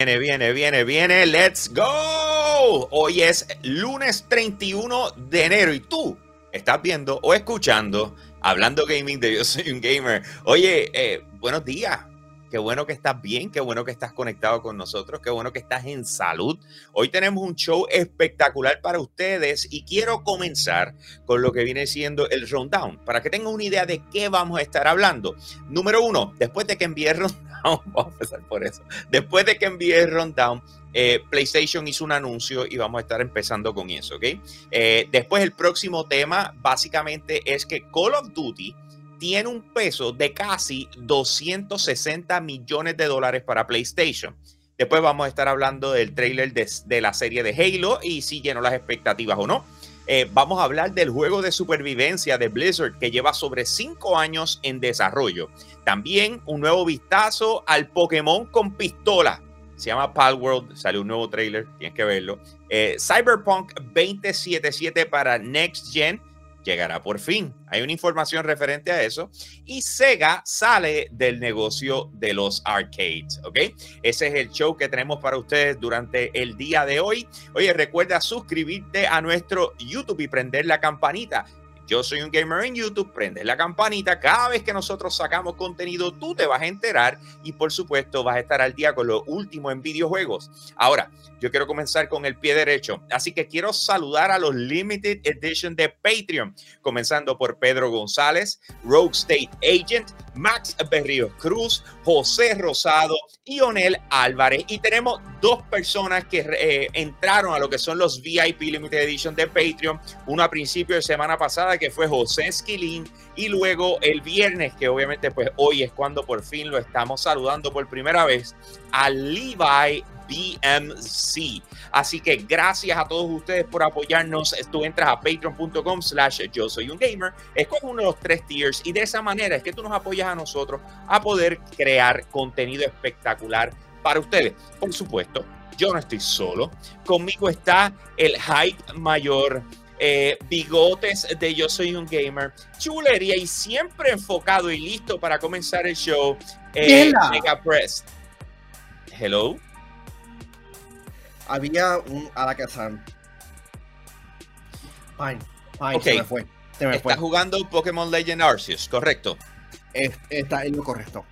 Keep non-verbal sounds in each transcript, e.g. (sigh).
Viene, viene, viene, viene. Let's go. Hoy es lunes 31 de enero y tú estás viendo o escuchando Hablando Gaming de Yo Soy un Gamer. Oye, eh, buenos días. Qué bueno que estás bien, qué bueno que estás conectado con nosotros, qué bueno que estás en salud. Hoy tenemos un show espectacular para ustedes y quiero comenzar con lo que viene siendo el rundown, para que tengan una idea de qué vamos a estar hablando. Número uno, después de que envíe el rundown, (laughs) vamos a empezar por eso, después de que envíe el rundown, eh, PlayStation hizo un anuncio y vamos a estar empezando con eso, ¿ok? Eh, después el próximo tema básicamente es que Call of Duty tiene un peso de casi 260 millones de dólares para PlayStation. Después vamos a estar hablando del trailer de, la serie de Halo y si llenó las expectativas o no. Eh, vamos a hablar del juego de supervivencia de Blizzard que lleva sobre 5 años en desarrollo. También un nuevo vistazo al Pokémon con pistola. Se llama Palworld, sale un nuevo trailer, tienes que verlo. Eh, Cyberpunk 2077 para Next Gen llegará por fin. Hay una información referente a eso. Y Sega sale del negocio de los arcades, ¿ok? Ese es el show que tenemos para ustedes durante el día de hoy. Oye, recuerda suscribirte a nuestro YouTube y prender la campanita. Yo soy un gamer en YouTube, prende la campanita. Cada vez que nosotros sacamos contenido, tú te vas a enterar y por supuesto vas a estar al día con lo último en videojuegos. Ahora, yo quiero comenzar con el pie derecho, así que quiero saludar a los Limited Edition de Patreon, comenzando por Pedro González, Rogue State Agent, Max Berrío Cruz, José Rosado y Onel Álvarez. Y tenemos dos personas que eh, entraron a lo que son los VIP Limited Edition de Patreon. Uno a principio de semana pasada que fue José Esquilín y luego el viernes, que obviamente pues hoy es cuando por fin lo estamos saludando por primera vez, a Levi BMC. Así que gracias a todos ustedes por apoyarnos. Tú entras a patreon.com slash yo soy un gamer, escoge uno de los tres tiers y de esa manera es que tú nos apoyas a nosotros a poder crear contenido espectacular para ustedes. Por supuesto, yo no estoy solo. Conmigo está el hype mayor. Eh, bigotes de Yo Soy un Gamer, chulería y siempre enfocado y listo para comenzar el show. Eh, Mega Press. Hello había un Alakazam. Fine, fine, se me fue. Se me Está jugando Pokémon Legend Arceus, ¿correcto? está en lo correcto.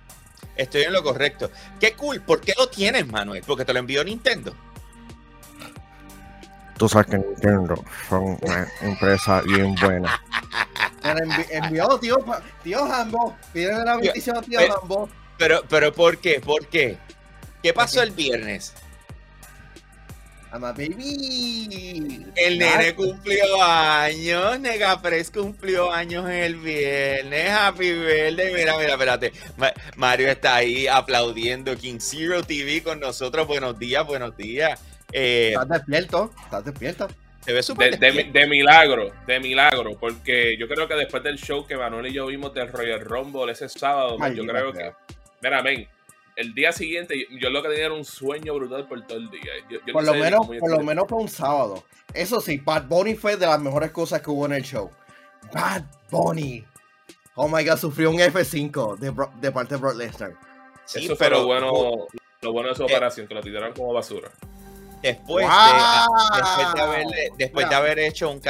Estoy en lo correcto. Qué cool. ¿Por qué lo tienes, Manuel? Porque te lo envió Nintendo. Tú sabes que Nintendo son una empresa bien buena. envió, tío, tío Hambo. Pídele la bendición a tío Hambo. Pero, pero, ¿por qué? ¿Por qué? ¿Qué pasó el viernes? Ama baby. El nene cumplió años. Negapres cumplió años el viernes. Happy birthday. Mira, mira, espérate. Mario está ahí aplaudiendo King Zero TV con nosotros. Buenos días, buenos días. Eh, estás despierto. Estás despierto. Se ve súper de, de, milagro, de milagro, porque yo creo que después del show que Manuel y yo vimos del Royal Rumble ese sábado, yo creo que. Mira, ven, el día siguiente, yo lo que tenía era un sueño brutal por todo el día. por, lo menos, por lo menos fue un sábado. Eso sí, Bad Bunny fue de las mejores cosas que hubo en el show. Bad Bunny. Oh my god, sufrió un F5 de, parte de Brock Lesnar. Sí, Eso pero, fue lo bueno, lo bueno de su eh, operación, que lo tiraron como basura. Después, de, después, de, haber hecho un,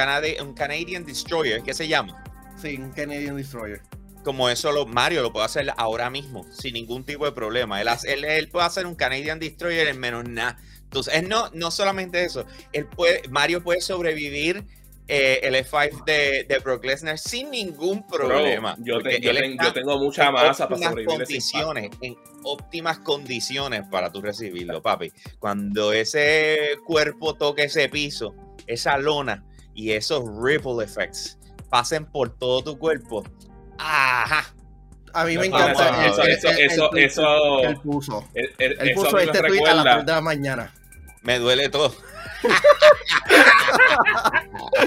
un Canadian Destroyer, ¿qué se llama? Sí, un Canadian Destroyer como eso lo, Mario lo puede hacer ahora mismo, sin ningún tipo de problema. Él, él, puede hacer un Canadian Destroyer en menos nada. Entonces, no, no solamente eso, él puede, Mario puede sobrevivir eh, el F5 de, de Brock Lesnar sin ningún problema. yo, tengo mucha masa para sobrevivir condiciones, en óptimas condiciones para tú recibirlo, papi. Cuando ese cuerpo toque ese piso, esa lona y esos ripple effects pasen por todo tu cuerpo, Ajá. A mí me encanta. eso, eso, eso, eso, Él puso. Él, puso este tweet a las 3 de la mañana. Me duele todo.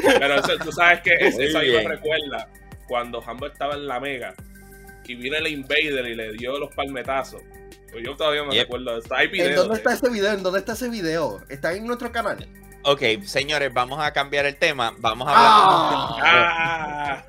Pero eso, tú sabes que eso, ahí me recuerda cuando Hambo estaba en la Mega y vino el Invader y le dio los palmetazos. Pues yo todavía me recuerdo. ¿En dónde está ese video? ¿En dónde está ese video? ¿Está en nuestro canal? Ok, señores, vamos a cambiar el tema. Vamos a hablar. Ah.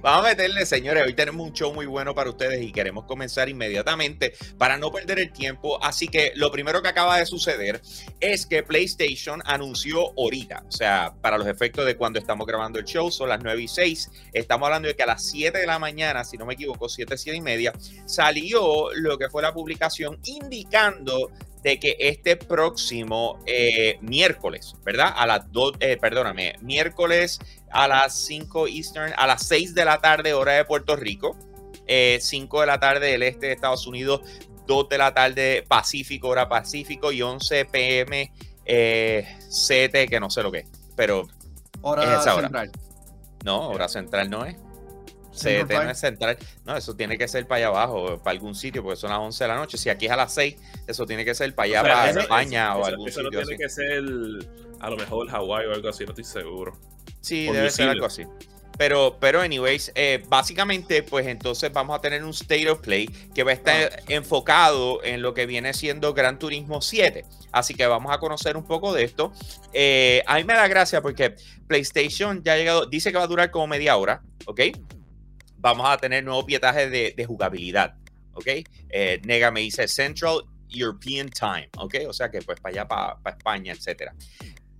vamos a meterle, señores. Hoy tenemos un show muy bueno para ustedes y queremos comenzar inmediatamente para no perder el tiempo. Así que lo primero que acaba de suceder es que PlayStation anunció ahorita, o sea, para los efectos de cuando estamos grabando el show, son las 9 y 6. Estamos hablando de que a las 7 de la mañana, si no me equivoco, 7, 7 y media, salió lo que fue la publicación indicando de que este próximo eh, miércoles, ¿verdad? A las 2, eh, perdóname, miércoles a las 5 Eastern, a las 6 de la tarde, hora de Puerto Rico, 5 eh, de la tarde del este de Estados Unidos, 2 de la tarde Pacífico, hora Pacífico, y 11 pm CT, que no sé lo que es, pero hora central. No, hora central no es. CDT no es central. No, eso tiene que ser para allá abajo, para algún sitio, porque son las 11 de la noche. Si aquí es a las 6, eso tiene que ser para allá, para España o algún eso sitio. Eso tiene que ser a lo mejor Hawái o algo así, no estoy seguro. Sí, debe ser algo así. Pero, pero anyways, eh, básicamente, pues entonces vamos a tener un State of Play que va a estar ah. enfocado en lo que viene siendo Gran Turismo 7. Así que vamos a conocer un poco de esto. Eh, a mí me da gracia porque PlayStation ya ha llegado, dice que va a durar como media hora, ¿ok? Vamos a tener nuevo pietaje de, jugabilidad. ¿Ok? Eh, Nega me dice Central European Time. ¿Ok? O sea que pues para allá, para, España, etcétera.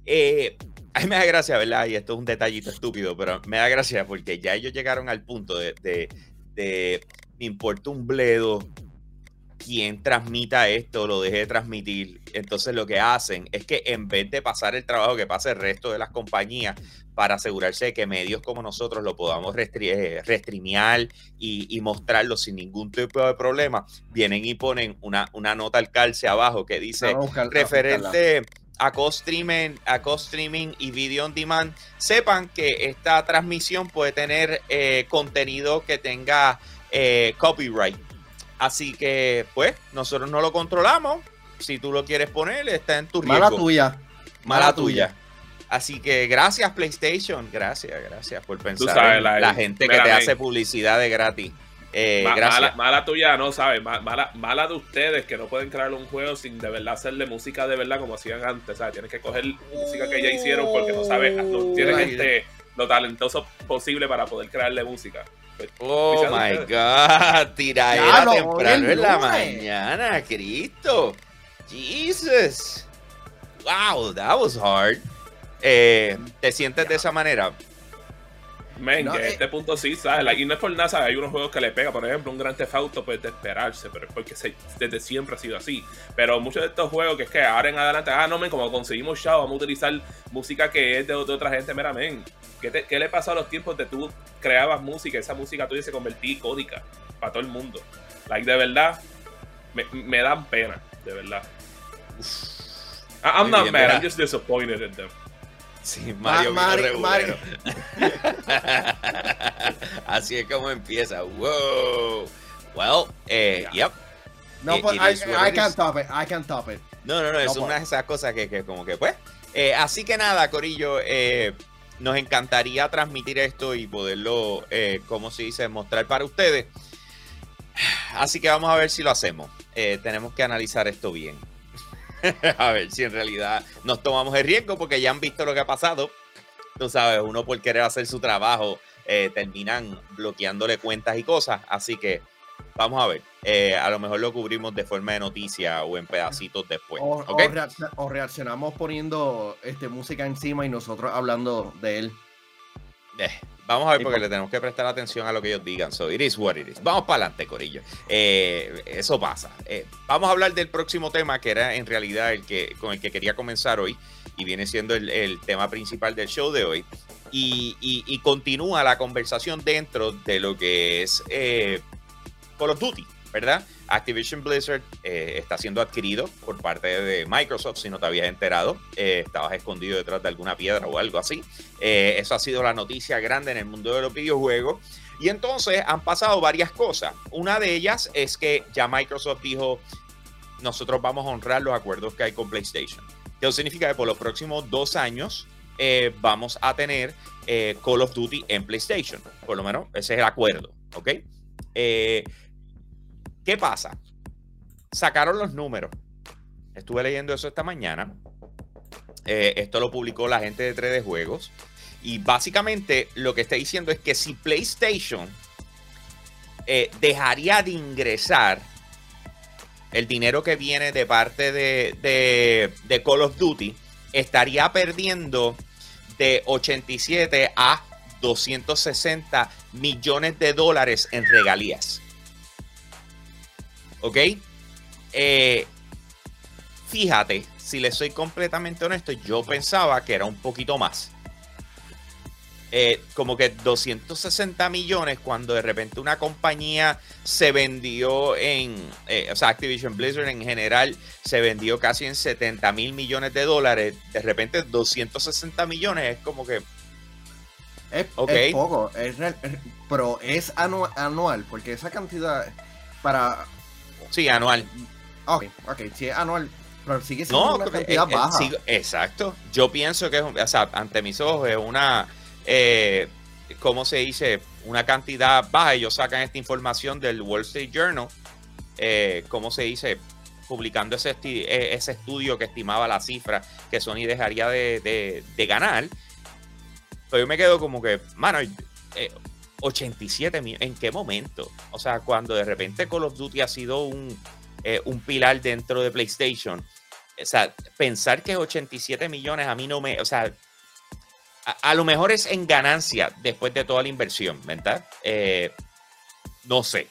Eh, a mí me da gracia, ¿verdad? Y esto es un detallito estúpido, pero me da gracia porque ya ellos llegaron al punto de, de, de me importa un bledo quien transmita esto, lo deje de transmitir. Entonces lo que hacen es que en vez de pasar el trabajo que pasa el resto de las compañías para asegurarse de que medios como nosotros lo podamos eh, restreamear y, mostrarlo sin ningún tipo de problema, vienen y ponen una, una nota al calce abajo que dice referente a co-streaming, a co-streaming y video on demand, sepan que esta transmisión puede tener eh, contenido que tenga eh, copyright Así que, pues, nosotros no lo controlamos. Si tú lo quieres poner, está en tu riesgo. Mala tuya. Mala, tuya. Así que gracias, PlayStation. Gracias, gracias por pensar la, gente que te hace publicidad de gratis. Eh, mala, tuya, no, ¿sabes? Mala, mala de ustedes que no pueden crear un juego sin de verdad hacerle música de verdad como hacían antes. ¿sabes? Tienes que coger música que ya hicieron porque no sabes, no tienen este, lo talentoso posible para poder crearle música. Oh my God, tiradera temprano en la mañana, Cristo. Jesus. Wow, that was hard. Eh, ¿Te sientes de esa manera? Men, que eh, este punto sí, ¿sabes? y no es por nada, ¿sabes? Hay unos juegos que le pega, por ejemplo, un Gran Theft Auto puede esperarse, pero es porque desde siempre ha sido así. Pero muchos de estos juegos que es que ahora en adelante, ah, no, men, como conseguimos Shadow, vamos a utilizar música que es de, otra gente, mira, men. ¿Qué, ¿Qué, le pasó a los tiempos de tú creabas música, esa música tuya se convertía en códica para todo el mundo? Like, de verdad, me, me dan pena, de verdad. I'm not mad, I'm just disappointed in them. Sí, Mario, Mario, Mario. (laughs) Así es como empieza. Wow. Well, eh, yep. No, but I, I can't top it. I can't top it. No, no, no, es una de esas cosas que, que como que pues. Eh, así que nada, Corillo, eh, nos encantaría transmitir esto y poderlo, eh, como se dice, mostrar para ustedes. (sighs) Así que vamos a ver si lo hacemos. Tenemos que analizar esto bien. (laughs) a ver si en realidad nos tomamos el riesgo porque ya han visto lo que ha pasado. Tú sabes, uno por querer hacer su trabajo eh, terminan bloqueándole cuentas y cosas. Así que vamos a ver. Eh, a lo mejor lo cubrimos de forma de noticia o en pedacitos después. O, reaccionamos poniendo este, música encima y nosotros hablando de él. Eh, vamos a ver porque le tenemos que prestar atención a lo que ellos digan. So it is what it is. Vamos para adelante, Corillo. Eh, eso pasa. Eh, vamos a hablar del próximo tema que era en realidad el que con el que quería comenzar hoy y viene siendo el, tema principal del show de hoy. Y, continúa la conversación dentro de lo que es Call of Duty, ¿verdad? Activision Blizzard eh, está siendo adquirido por parte de Microsoft, si no te habías enterado, eh, estabas escondido detrás de alguna piedra o algo así. Eh, eso ha sido la noticia grande en el mundo de los videojuegos. Y entonces han pasado varias cosas. Una de ellas es que ya Microsoft dijo, nosotros vamos a honrar los acuerdos que hay con PlayStation. Eso significa que por los próximos dos años vamos a tener Call of Duty en PlayStation. Por lo menos ese es el acuerdo, ¿ok? ¿Qué pasa? Sacaron los números. Estuve leyendo eso esta mañana. Eh, esto lo publicó la gente de 3D Juegos. Y básicamente lo que está diciendo es que si PlayStation eh, dejaría de ingresar el dinero que viene de parte de, de, Call of Duty, estaría perdiendo de 87 a 260 millones de dólares en regalías. ¿Ok? Eh, fíjate, si le soy completamente honesto, yo pensaba que era un poquito más. Eh, como que 260 millones cuando de repente una compañía se vendió en, eh, o sea, Activision Blizzard en general se vendió casi en 70 mil millones de dólares, de repente 260 millones es como que... Es, poco, pero es anual, porque esa cantidad para... Sí, anual. Ok, ok, sí, anual. Pero sigue siendo una cantidad eh, baja. exacto. Yo pienso que es, o sea, ante mis ojos es una eh, ¿cómo se dice? Una cantidad baja. Ellos sacan esta información del Wall Street Journal, eh, ¿cómo se dice? Publicando ese, eh, ese estudio que estimaba la cifra que Sony dejaría de, ganar. Pero yo me quedo como que, mano, 87 eh, ¿en qué momento? O sea, cuando de repente Call of Duty ha sido un, un pilar dentro de PlayStation. O sea, pensar que 87 millones a mí no me, o sea, a, lo mejor es en ganancia después de toda la inversión, ¿verdad? Eh, no sé.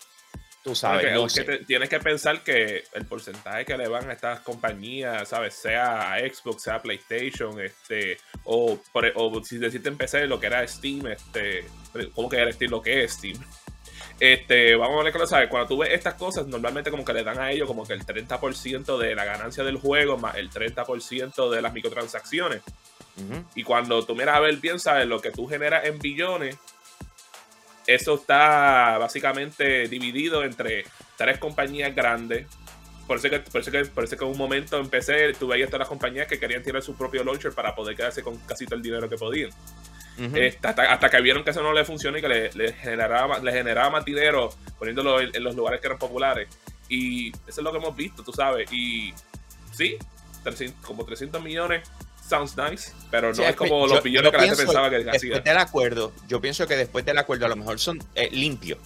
Tú sabes. no tienes que pensar que el porcentaje que le van a estas compañías, ¿sabes? Sea a Xbox, sea a PlayStation, este, o, o si decirte en PC lo que era Steam, este, ¿cómo que era Steam? Lo que es Steam. Este, vamos a ver que lo sabes. Cuando tú ves estas cosas, normalmente como que le dan a ellos como que el 30% de la ganancia del juego más el 30% de las microtransacciones. Y cuando tú miras a ver bien, sabes, lo que tú generas en billones, eso está básicamente dividido entre tres compañías grandes. Por eso que, por eso que, por eso que en un momento empecé, tú veías todas las compañías que querían tirar su propio launcher para poder quedarse con casi todo el dinero que podían. Este, hasta, que vieron que eso no le funciona y que le, generaba, le generaba más dinero poniéndolo en, los lugares que eran populares. Y eso es lo que hemos visto, tú sabes. Y sí, como 300 millones sounds nice, pero no es como los billones que la gente pensaba que hacía. Después del acuerdo, yo pienso que después del acuerdo a lo mejor son eh, limpios.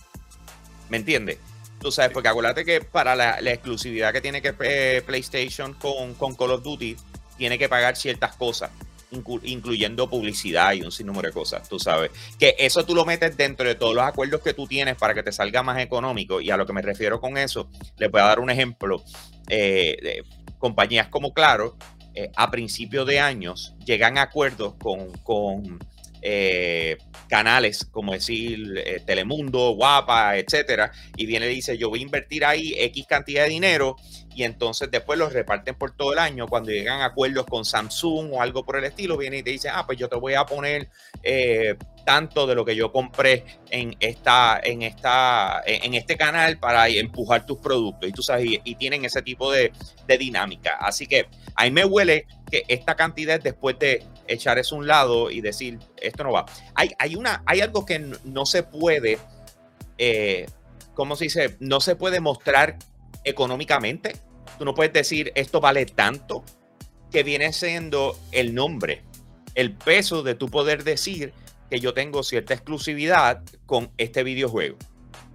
¿Me entiendes? Tú sabes, porque acuérdate que para la, exclusividad que tiene que eh, PlayStation con, con, Call of Duty, tiene que pagar ciertas cosas, incluyendo publicidad y un sinnúmero de cosas, tú sabes. Que eso tú lo metes dentro de todos los acuerdos que tú tienes para que te salga más económico. Y a lo que me refiero con eso, le voy a dar un ejemplo. Eh, de compañías como Claro, eh, a principios de años llegan a acuerdos con, eh, canales como decir eh, Telemundo, Guapa, etcétera, y viene y dice: Yo voy a invertir ahí X cantidad de dinero, y entonces después los reparten por todo el año. Cuando llegan a acuerdos con Samsung o algo por el estilo, viene y te dice: Ah, pues yo te voy a poner tanto de lo que yo compré en esta, en esta, en este canal para empujar tus productos. Y tú sabes, y, tienen ese tipo de, dinámica. Así que ahí me huele que esta cantidad después de echar eso a un lado y decir esto no va. Hay, hay una, hay algo que no se puede, eh, ¿cómo se dice? No se puede mostrar económicamente. Tú no puedes decir esto vale tanto que viene siendo el nombre, el peso de tu poder decir que yo tengo cierta exclusividad con este videojuego.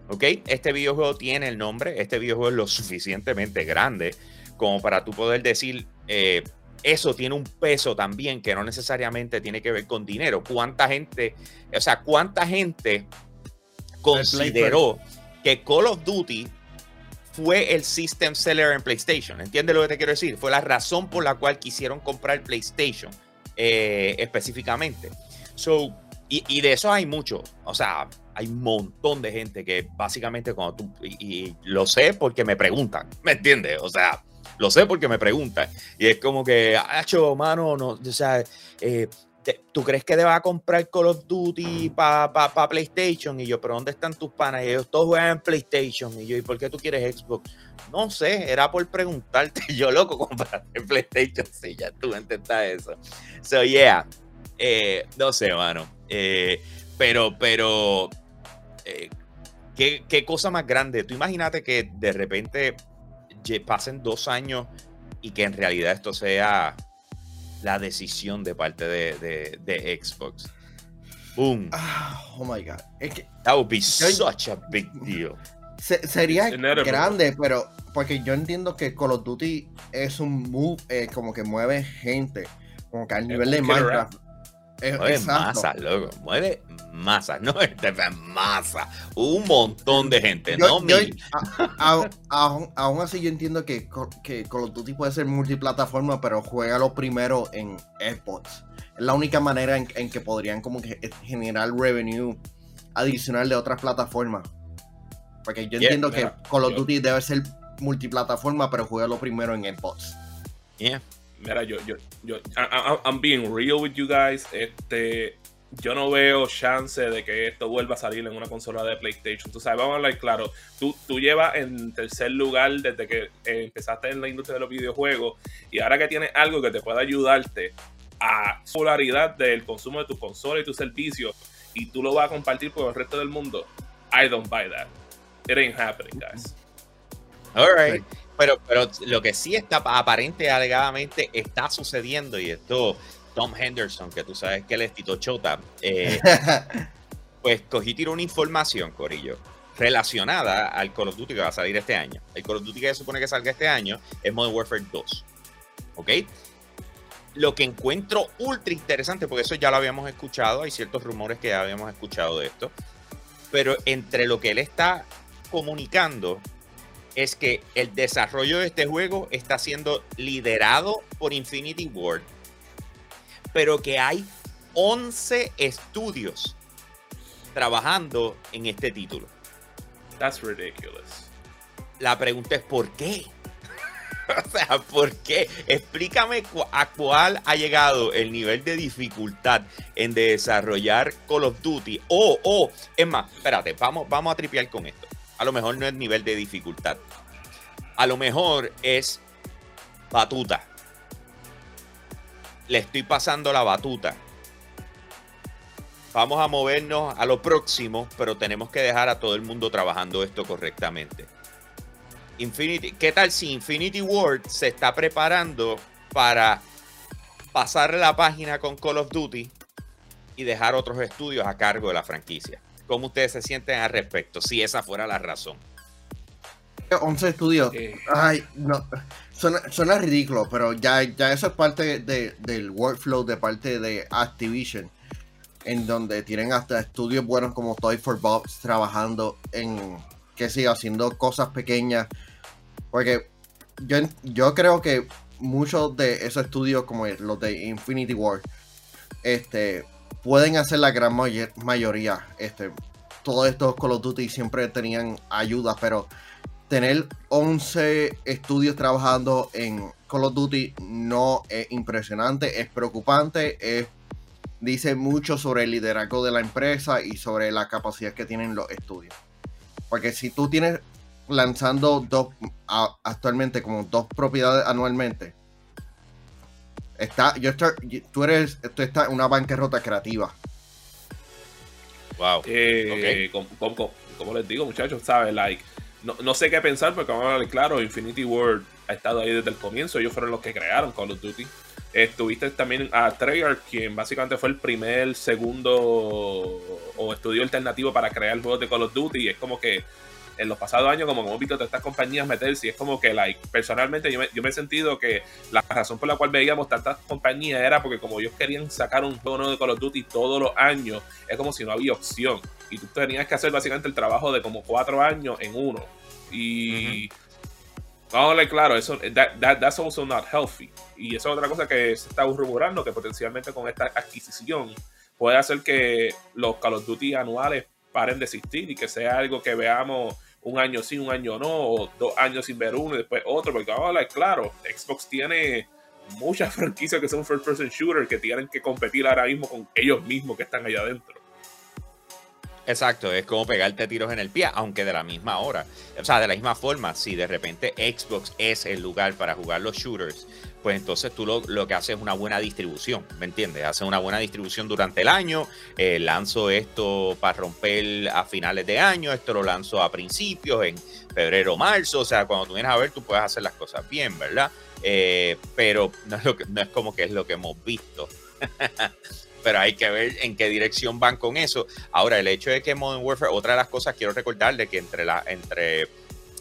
¿Ok? Este videojuego tiene el nombre, este videojuego es lo suficientemente grande como para tú poder decir, eh, eso tiene un peso también que no necesariamente tiene que ver con dinero. ¿Cuánta gente, o sea, cuánta gente consideró que Call of Duty fue el system seller en PlayStation? ¿Entiendes lo que te quiero decir? Fue la razón por la cual quisieron comprar PlayStation eh, específicamente. So, y, de eso hay mucho. O sea, hay un montón de gente que básicamente cuando tú, y, lo sé porque me preguntan, ¿me entiendes? O sea, lo sé porque me preguntan. Y es como que, hacho, mano, no, o sea, eh, ¿tú crees que deba comprar Call of Duty para pa, PlayStation? Y yo, ¿pero dónde están tus panas? Y ellos todos juegan en PlayStation. Y yo, ¿y por qué tú quieres Xbox? No sé, era por preguntarte. (laughs) Yo, loco, compraste PlayStation. Sí, ya tú entendás eso. So, yeah. Eh, no sé, mano. Eh, pero, pero, eh, ¿qué, cosa más grande. Tú imagínate que de repente pasen dos años y que en realidad esto sea la decisión de parte de, de, Xbox. Boom. Ah, oh my god. That would be such a big deal. sería grande, pero porque yo entiendo que Call of Duty es un move, eh, como que mueve gente, como que al nivel de Minecraft. Mueve masa, loco. Mueve masa, (laughs) no es masa. Un montón de gente, no aún así, yo entiendo que, que Call of Duty puede ser multiplataforma, pero juega lo primero en Xbox. Es la única manera en, que podrían como que generar revenue adicional de otras plataformas. Porque yo entiendo que Call of Duty debe ser multiplataforma, pero juega lo primero en Xbox. Yeah. Mira, yo, yo, yo, I'm being real with you guys. Este, yo no veo chance de que esto vuelva a salir en una consola de PlayStation. Tú sabes, vamos a hablar claro. Tú, tú llevas en tercer lugar desde que empezaste en la industria de los videojuegos y ahora que tienes algo que te pueda ayudarte a popularidad del consumo de tu consola y tus servicios y tú lo vas a compartir con el resto del mundo, I don't buy that. It ain't happening, guys. Alright. Pero, pero lo que sí está aparente alegadamente está sucediendo y esto Tom Henderson, que tú sabes que él es Tito Chota, eh, (laughs) pues cogí tiro una información, Corillo, relacionada al Call of Duty que va a salir este año. El Call of Duty que se supone que salga este año es Modern Warfare 2. ¿Ok? Lo que encuentro ultra interesante, porque eso ya lo habíamos escuchado, hay ciertos rumores que ya habíamos escuchado de esto, pero entre lo que él está comunicando es que el desarrollo de este juego está siendo liderado por Infinity Ward pero que hay 11 estudios trabajando en este título. That's ridiculous. La pregunta es ¿por qué? (laughs) o sea, ¿por qué? Explícame a cuál ha llegado el nivel de dificultad en desarrollar Call of Duty. O, o, es más, espérate, vamos, vamos a tripear con esto. A lo mejor no es nivel de dificultad. A lo mejor es batuta le estoy pasando la batuta. Vamos a movernos a lo próximo, pero tenemos que dejar a todo el mundo trabajando esto correctamente. Infinity, ¿qué tal si Infinity Ward se está preparando para pasar la página con Call of Duty y dejar otros estudios a cargo de la franquicia? ¿Cómo ustedes se sienten al respecto? Si esa fuera la razón. 11 estudios. Ay, no. Suena, ridículo, pero ya, ya eso es parte del workflow de parte de Activision. En donde tienen hasta estudios buenos como Toy for Bobs trabajando en, que siga haciendo cosas pequeñas. Porque yo, yo creo que muchos de esos estudios, como los de Infinity War, este, pueden hacer la gran mayoría. Este, todos estos Call of Duty siempre tenían ayuda, pero tener 11 estudios trabajando en Call of Duty no es impresionante, es preocupante, dice mucho sobre el liderazgo de la empresa y sobre la capacidad que tienen los estudios. Porque si tú tienes lanzando dos actualmente como dos propiedades anualmente, está, yo tú eres, tú estás en una bancarrota creativa. Wow. Eh, como, les digo, muchachos, ¿sabes? Like, no, sé qué pensar porque vamos a ver claro, Infinity World ha estado ahí desde el comienzo, ellos fueron los que crearon Call of Duty. Estuviste también a Treyarch, quien básicamente fue el primer, segundo o estudio alternativo para crear juegos de Call of Duty. Y es como que en los pasados años, como hemos visto todas estas compañías meterse, y es como que, like, personalmente yo me, he sentido que la razón por la cual veíamos tantas compañías era porque como ellos querían sacar un juego nuevo de Call of Duty todos los años, es como si no había opción. Y tú tenías que hacer básicamente el trabajo de como cuatro años en uno. Y... Vamos a claro, eso, that, that's also not healthy. Y eso es otra cosa que se está rumorando, que potencialmente con esta adquisición puede hacer que los Call of Duty anuales paren de existir y que sea algo que veamos un año sí, un año no, o dos años sin ver uno y después otro, porque vamos a hablar claro, Xbox tiene muchas (laughs) franquicias que son first person shooter que tienen que competir ahora mismo con ellos mismos que están allá adentro. Exacto, es como pegarte tiros en el pie, aunque de la misma hora. O sea, de la misma forma, si de repente Xbox es el lugar para jugar los shooters, pues entonces tú lo, que haces es una buena distribución, ¿me entiendes? Haces una buena distribución durante el año, eh, lanzo esto para romper a finales de año, esto lo lanzo a principios, en febrero, marzo, o sea, cuando tú vienes a ver, tú puedes hacer las cosas bien, ¿verdad? eh, pero no es, lo que, no es como que es lo que hemos visto. (laughs) pero hay que ver en qué dirección van con eso. Ahora, el hecho de que Modern Warfare, otra de las cosas quiero recordarle que entre, la, entre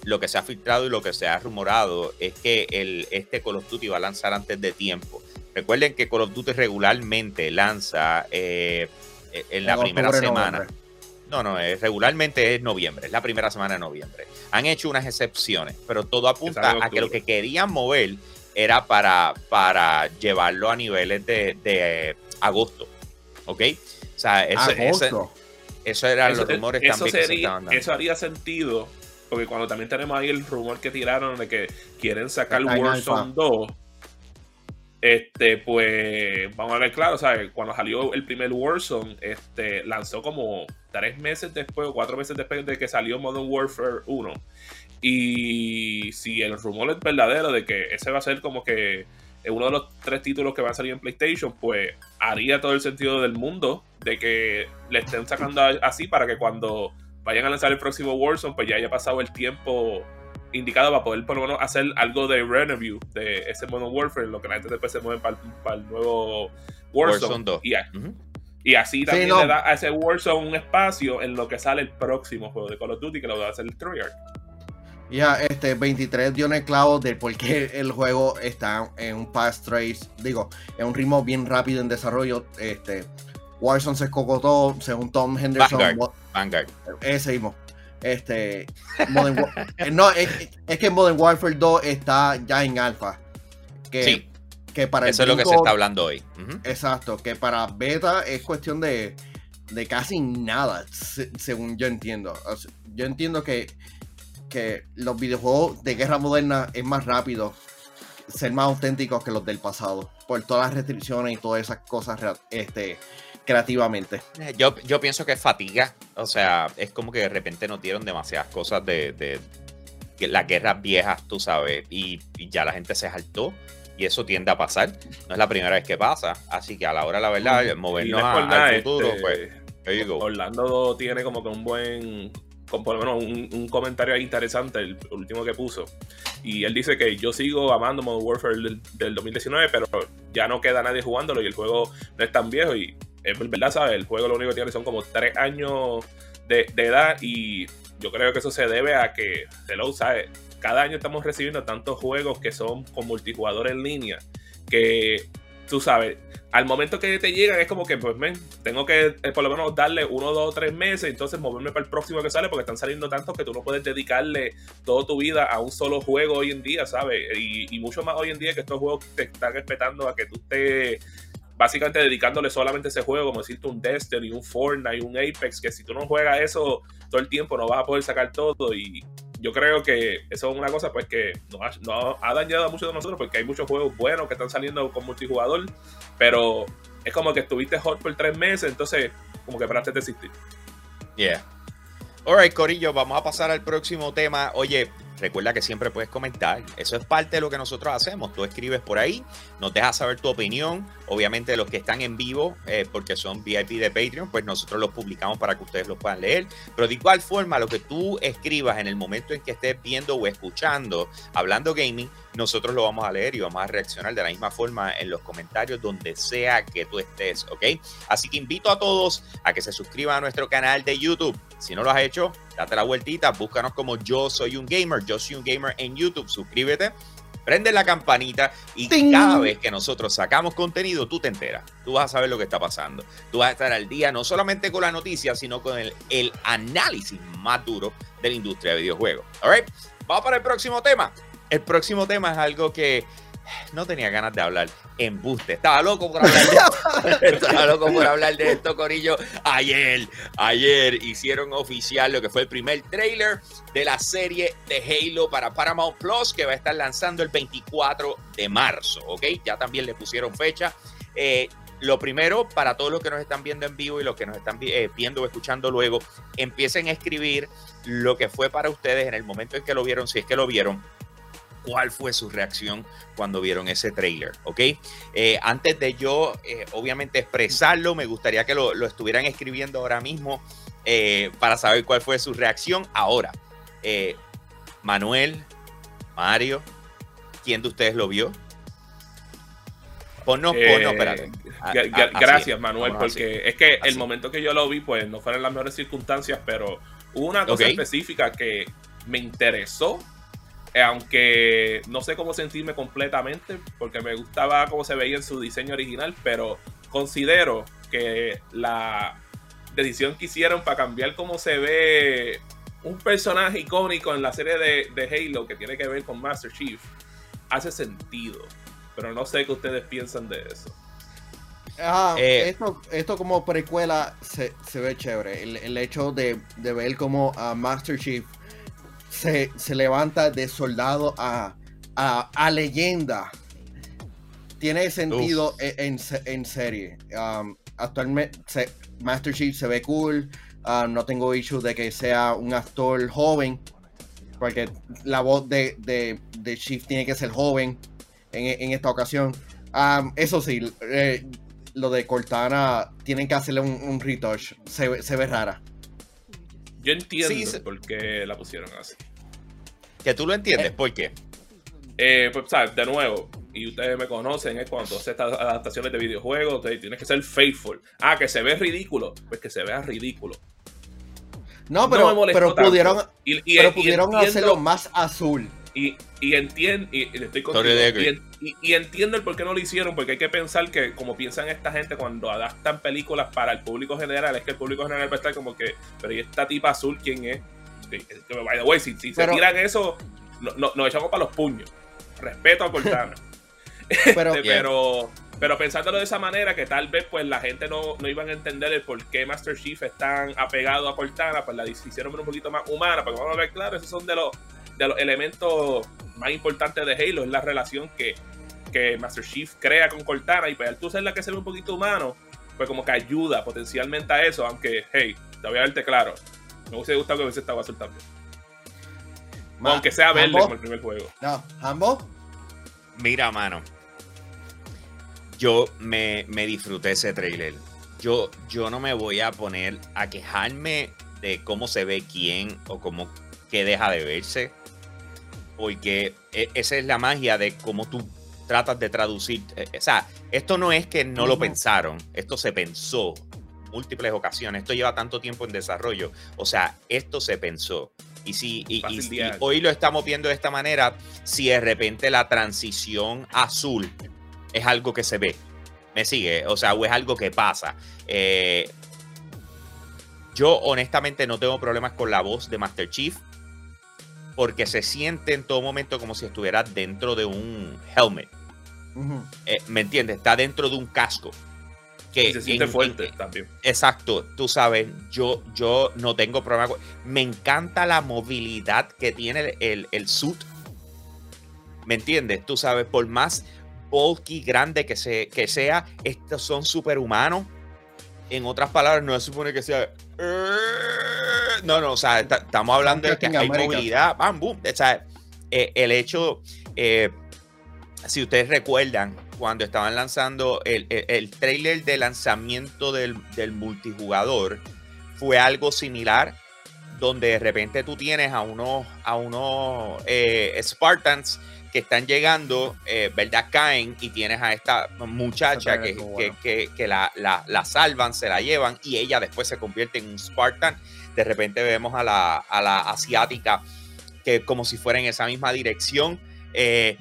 lo que se ha filtrado y lo que se ha rumorado es que el, este Call of Duty va a lanzar antes de tiempo. Recuerden que Call of Duty regularmente lanza eh, en la primera semana. No, no, es, regularmente es noviembre, es la primera semana de noviembre. Han hecho unas excepciones, pero todo apunta a que lo que querían mover era para, para llevarlo a niveles de, agosto. ¿Ok? O sea, eso, eso eran los rumores también que se estaban dando. Eso haría sentido, porque cuando también tenemos ahí el rumor que tiraron de que quieren sacar Warzone 2, este, pues, vamos a ver claro, ¿sabes? Cuando salió el primer Warzone, este, lanzó como tres meses después o cuatro meses después de que salió Modern Warfare 1. Y si el rumor es verdadero de que ese va a ser como que uno de los tres títulos que va a salir en PlayStation, pues haría todo el sentido del mundo de que le estén sacando así para que cuando vayan a lanzar el próximo Warzone, pues ya haya pasado el tiempo indicado para poder por lo menos hacer algo de review de ese Modern Warfare, lo que la gente después se mueve para, el nuevo Warzone. 2. Y, así también le da a ese Warzone un espacio en lo que sale el próximo juego de Call of Duty, que lo va a hacer el Treyarch. Ya, este 23 dio en el clavo de por qué el juego está en un fast trace, digo, en un ritmo bien rápido en desarrollo. Este, Warzone se cocotó, según Tom Henderson. Vanguard. Vanguard. Ese mismo. Este, eh, no, es, que Modern Warfare 2 está ya en alfa. Que, sí. Que para Eso es lo que se está hablando hoy. Exacto, que para beta es cuestión de, de casi nada, según yo entiendo. yo entiendo que, que los videojuegos de guerra moderna es más rápido ser más auténticos que los del pasado. Por todas las restricciones y todas esas cosas este, creativamente. Yo, yo pienso que es fatiga. O sea, es como que de repente nos dieron demasiadas cosas de, de, las guerras viejas, tú sabes, y, ya la gente se saltó. Y eso tiende a pasar. No es la primera vez que pasa. Así que a la hora, la verdad, movernos al futuro, pues. Orlando tiene como que un buen por lo menos un, comentario interesante, el, último que puso. Y él dice que yo sigo amando Modern Warfare del, 2019, pero ya no queda nadie jugándolo y el juego no es tan viejo. Y es verdad, ¿sabes? El juego lo único que tiene son como tres años de, edad y yo creo que eso se debe a que, hello, ¿sabes? Cada año estamos recibiendo tantos juegos que son con multijugador en línea que, tú sabes, al momento que te llegan es como que, pues, men, tengo que eh, por lo menos darle uno, dos, tres meses, entonces moverme para el próximo que sale, porque están saliendo tantos que tú no puedes dedicarle toda tu vida a un solo juego hoy en día, ¿sabes? Y, y mucho más hoy en día que estos juegos te están respetando a que tú estés básicamente dedicándole solamente ese juego, como decirte un Destiny, un Fortnite, un Apex, que si tú no juegas eso todo el tiempo no vas a poder sacar todo y yo creo que eso es una cosa pues que nos ha, dañado a muchos de nosotros porque hay muchos juegos buenos que están saliendo con multijugador, pero es como que estuviste hot por tres meses, entonces como que paraste de existir. Yeah. Alright, Corillo, vamos a pasar al próximo tema. Oye, Recuerda que siempre puedes comentar. Eso es parte de lo que nosotros hacemos. Tú escribes por ahí, nos dejas saber tu opinión. Obviamente los que están en vivo, eh, porque son VIP de Patreon, pues nosotros los publicamos para que ustedes los puedan leer. Pero de igual forma, lo que tú escribas en el momento en que estés viendo o escuchando, hablando gaming, nosotros lo vamos a leer y vamos a reaccionar de la misma forma en los comentarios donde sea que tú estés, ¿ok? Así que invito a todos a que se suscriban a nuestro canal de YouTube. Si no lo has hecho, date la vueltita, búscanos como Yo Soy un Gamer, Yo Soy un Gamer en YouTube, suscríbete, prende la campanita y cada vez que nosotros sacamos contenido, tú te enteras, tú vas a saber lo que está pasando, tú vas a estar al día no solamente con la noticia, sino con el, el análisis más duro de la industria de videojuegos. All vamos para el próximo tema. El próximo tema es algo que no tenía ganas de hablar. Embuste. Estaba loco por hablar de esto. (laughs) Estaba loco por hablar de esto, Corillo. Ayer, ayer hicieron oficial lo que fue el primer trailer de la serie de Halo para Paramount Plus que va a estar lanzando el 24 de marzo. ¿Ok? Ya también le pusieron fecha. Eh, lo primero, para todos los que nos están viendo en vivo y los que nos están eh, viendo o escuchando luego, empiecen a escribir lo que fue para ustedes en el momento en que lo vieron, si es que lo vieron cuál fue su reacción cuando vieron ese trailer, ¿ok? Eh, antes de yo, eh, obviamente, expresarlo, me gustaría que lo, estuvieran escribiendo ahora mismo eh, para saber cuál fue su reacción. Ahora, Manuel, Mario, ¿Quién de ustedes lo vio? Ponnos, ponnos, espérate. gracias, Manuel, porque es que el momento que yo lo vi, pues no fueron las mejores circunstancias, pero hubo una cosa específica que me interesó, aunque no sé cómo sentirme completamente, porque me gustaba cómo se veía en su diseño original, pero considero que la decisión que hicieron para cambiar cómo se ve un personaje icónico en la serie de, de Halo que tiene que ver con Master Chief hace sentido. Pero no sé qué ustedes piensan de eso. Ah, eh, esto, como precuela se, ve chévere. El, hecho de, ver como a Master Chief se, levanta de soldado a, a, leyenda. Tiene sentido e, en, serie. Um, actualmente Master Chief se ve cool. Um, no tengo issue de que sea un actor joven. Porque la voz de, de Chief tiene que ser joven en, esta ocasión. eso sí, eh, lo de Cortana tienen que hacerle un, retouch. Se, ve rara. Yo entiendo por qué la pusieron así. Que tú lo entiendes, eh. ¿por qué? Eh, pues, ¿sabes? De nuevo, y ustedes me conocen, es cuando hace estas adaptaciones de videojuegos, tienes que ser faithful. Ah, que se ve ridículo, pues que se vea ridículo. No, pero, pero pudieron, pero pudieron hacerlo más azul. Y, y entiendo, y, estoy y, entiendo el por qué no lo hicieron, porque hay que pensar que, como piensan esta gente cuando adaptan películas para el público general, es que el público general va a estar como que, pero ¿y esta tipa azul quién es? Que, by the way, si, si se tiran eso, no, nos echamos para los puños. Respeto a Cortana. (laughs) pero, este, pero, pero pensándolo de esa manera, que tal vez pues la gente no, no iban a entender el por qué Master Chief es tan apegado a Cortana, pues la hicieron un poquito más humana, porque vamos a ver, claro, esos son de los de los elementos más importantes de Halo es la relación que, que Master Chief crea con Cortana y para pues, tú ser la que se ve un poquito humano, pues como que ayuda potencialmente a eso, aunque, hey, te voy a verte claro, me hubiese gustado que hubiese estado azul también. aunque sea verde como el primer juego. No, ¿Hambo? Mira, mano. Yo me, me disfruté ese trailer. Yo, yo no me voy a poner a quejarme de cómo se ve quién o cómo que deja de verse porque e, esa es la magia de cómo tú tratas de traducir. Eh, o sea, esto no es que no lo pensaron, esto se pensó múltiples ocasiones, esto lleva tanto tiempo en desarrollo, o sea, esto se pensó. Y si hoy lo estamos viendo de esta manera, si de repente la transición azul es algo que se ve, me sigue, o sea, o es algo que pasa. Eh, yo honestamente no tengo problemas con la voz de Master Chief porque se siente en todo momento como si estuviera dentro de un helmet. Eh, ¿Me entiendes? Está dentro de un casco. Que se siente fuerte también. Exacto, tú sabes, yo, yo no tengo problema. Me encanta la movilidad que tiene el, el, suit. ¿Me entiendes? Tú sabes, por más bulky, grande que, se, que sea, estos son superhumanos. En otras palabras, no se supone que sea. No, no, o sea, estamos hablando de que hay movilidad, bam, boom. O sea, eh, el hecho, eh, si ustedes recuerdan, cuando estaban lanzando el, el, trailer de lanzamiento del, multijugador, fue algo similar, donde de repente tú tienes a unos, a unos eh, Spartans que están llegando, ¿verdad? Caen y tienes a esta muchacha que, que, que, la, la, la, salvan, se la llevan y ella después se convierte en un Spartan de repente vemos a la, asiática que como si fuera en esa misma dirección. Eh,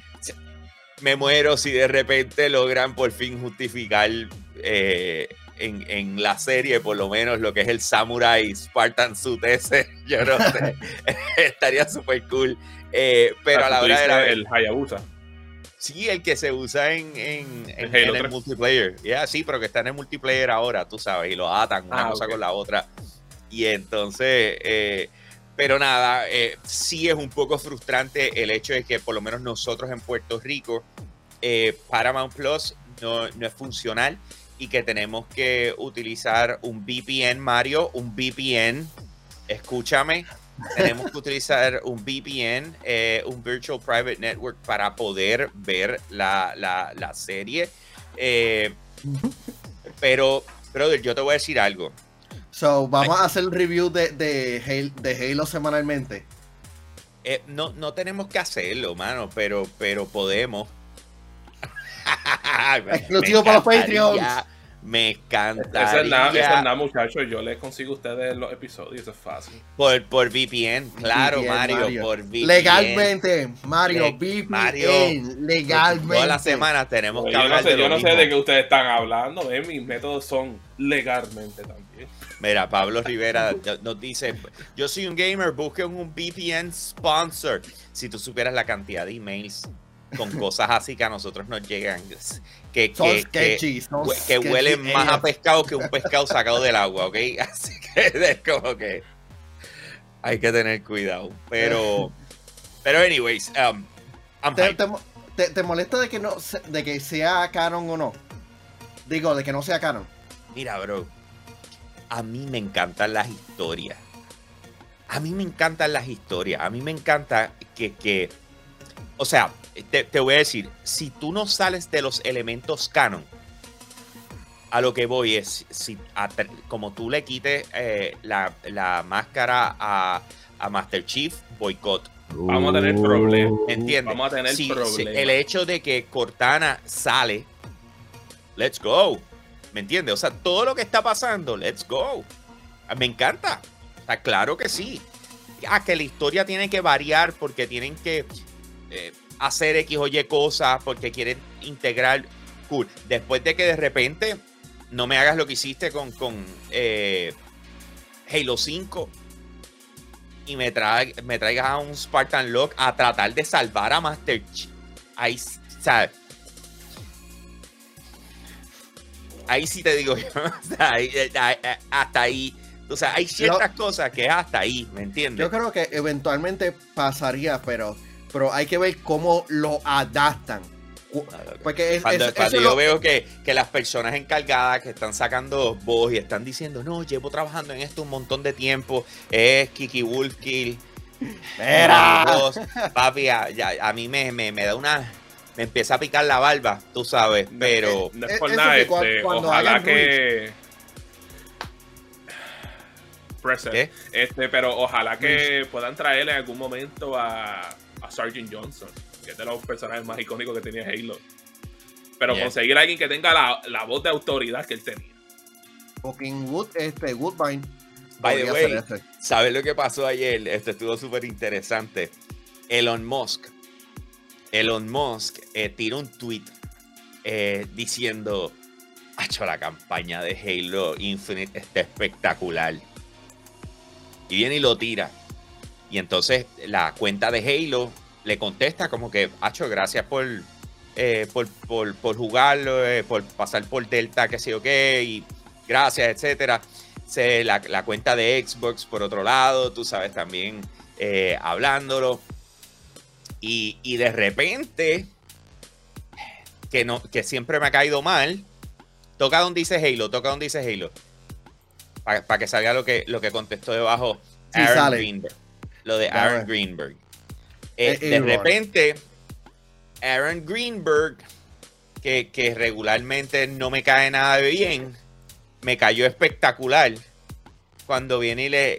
me muero si de repente logran por fin justificar eh, en, la serie por lo menos lo que es el Samurai Spartan Suit ese. (laughs) Yo no sé. (laughs) Estaría súper cool. Eh, pero a la hora de la... El Hayabusa. Sí, el que se usa en, el multiplayer. Ya, sí, pero que está en el multiplayer ahora, tú sabes, y lo atan una ah, cosa con la otra. Y entonces, eh, pero nada, eh, sí es un poco frustrante el hecho de que por lo menos nosotros en Puerto Rico, eh, Paramount Plus no, es funcional y que tenemos que utilizar un VPN, Mario, un VPN, escúchame, tenemos que utilizar un VPN, un Virtual Private Network para poder ver la, la serie. pero, brother, yo te voy a decir algo. So, vamos a hacer un review de, de, Halo, semanalmente. Eh, no, no tenemos que hacerlo, mano, pero, pero podemos. Exclusivo para los Patreons. Me encanta. Esa es nada, muchachos. Yo les consigo a ustedes los episodios. es fácil. Por, por VPN, claro, Mario, Por VPN. Legalmente, Mario, VPN. Mario, legalmente. Todas las semanas tenemos que yo hablar no sé, de Yo no sé de qué ustedes están hablando. ¿eh? Mis métodos son legalmente también. Mira, Pablo Rivera nos dice: Yo soy un gamer, busquen un VPN sponsor. Si tú supieras la cantidad de emails con cosas así que a nosotros nos llegan que, que, huelen más a pescado que un pescado sacado del agua, ¿ok? (laughs) Así que es como que hay que tener cuidado. Pero, pero anyways, um, te, molesta de que no de que sea canon o no? Digo, de que no sea canon. Mira, bro, a mí me encantan las historias. A mí me encantan las historias. A mí me encanta que, que o sea, te, voy a decir, si tú no sales de los elementos canon, a lo que voy es, si como tú le quites eh, la, máscara a, Master Chief, boicot. Vamos a tener problemas. ¿Entiendes? Vamos a tener problemas. el hecho de que Cortana sale, let's go. ¿Me entiendes? O sea, todo lo que está pasando, let's go. Me encanta. Está claro que sí. Ah, que la historia tiene que variar porque tienen que eh, hacer X o Y cosas porque quieren integrar. Cool. Después de que de repente no me hagas lo que hiciste con, con eh, Halo 5 y me, me traigas a un Spartan Lock a tratar de salvar a Master Chief. Ahí, ¿sabes? Ahí sí te digo (laughs) yo. Eh, eh, hasta ahí. O sea, hay ciertas cosas que hasta ahí, ¿me entiendes? Yo creo que eventualmente pasaría, pero pero hay que ver cómo lo adaptan. Porque cuando, yo veo que, las personas encargadas que están sacando voz y están diciendo, no, llevo trabajando en esto un montón de tiempo, es Kiki Wolfkill. Era. Papi, a, a mí me, me, da una. Me empieza a picar la barba, tú sabes, pero. No, es por nada, este, ojalá que. Este, pero ojalá que puedan traerle en algún momento a a Sergeant Johnson, que es de los personajes más icónicos que tenía Halo. Pero conseguir a alguien que tenga la, voz de autoridad que él tenía. Fucking Wood, este, Woodbine. By the way, ¿sabes lo que pasó ayer? Esto estuvo súper interesante. Elon Musk. Elon Musk eh, tiró un tweet eh, diciendo: ha hecho la campaña de Halo Infinite está espectacular. Y viene y lo tira. Y entonces la cuenta de Halo le contesta como que, Hacho, gracias por, eh, por, por, jugarlo, eh, por pasar por Delta, que sé yo qué, y gracias, etcétera. Se, la, cuenta de Xbox, por otro lado, tú sabes, también eh, hablándolo. Y, de repente, que, no, que siempre me ha caído mal, toca donde dice Halo, toca donde dice Halo. Para que salga lo que, lo que contestó debajo Aaron Greenberg lo de Aaron Greenberg. Eh, de repente, Aaron Greenberg, que, regularmente no me cae nada bien, me cayó espectacular cuando viene y le,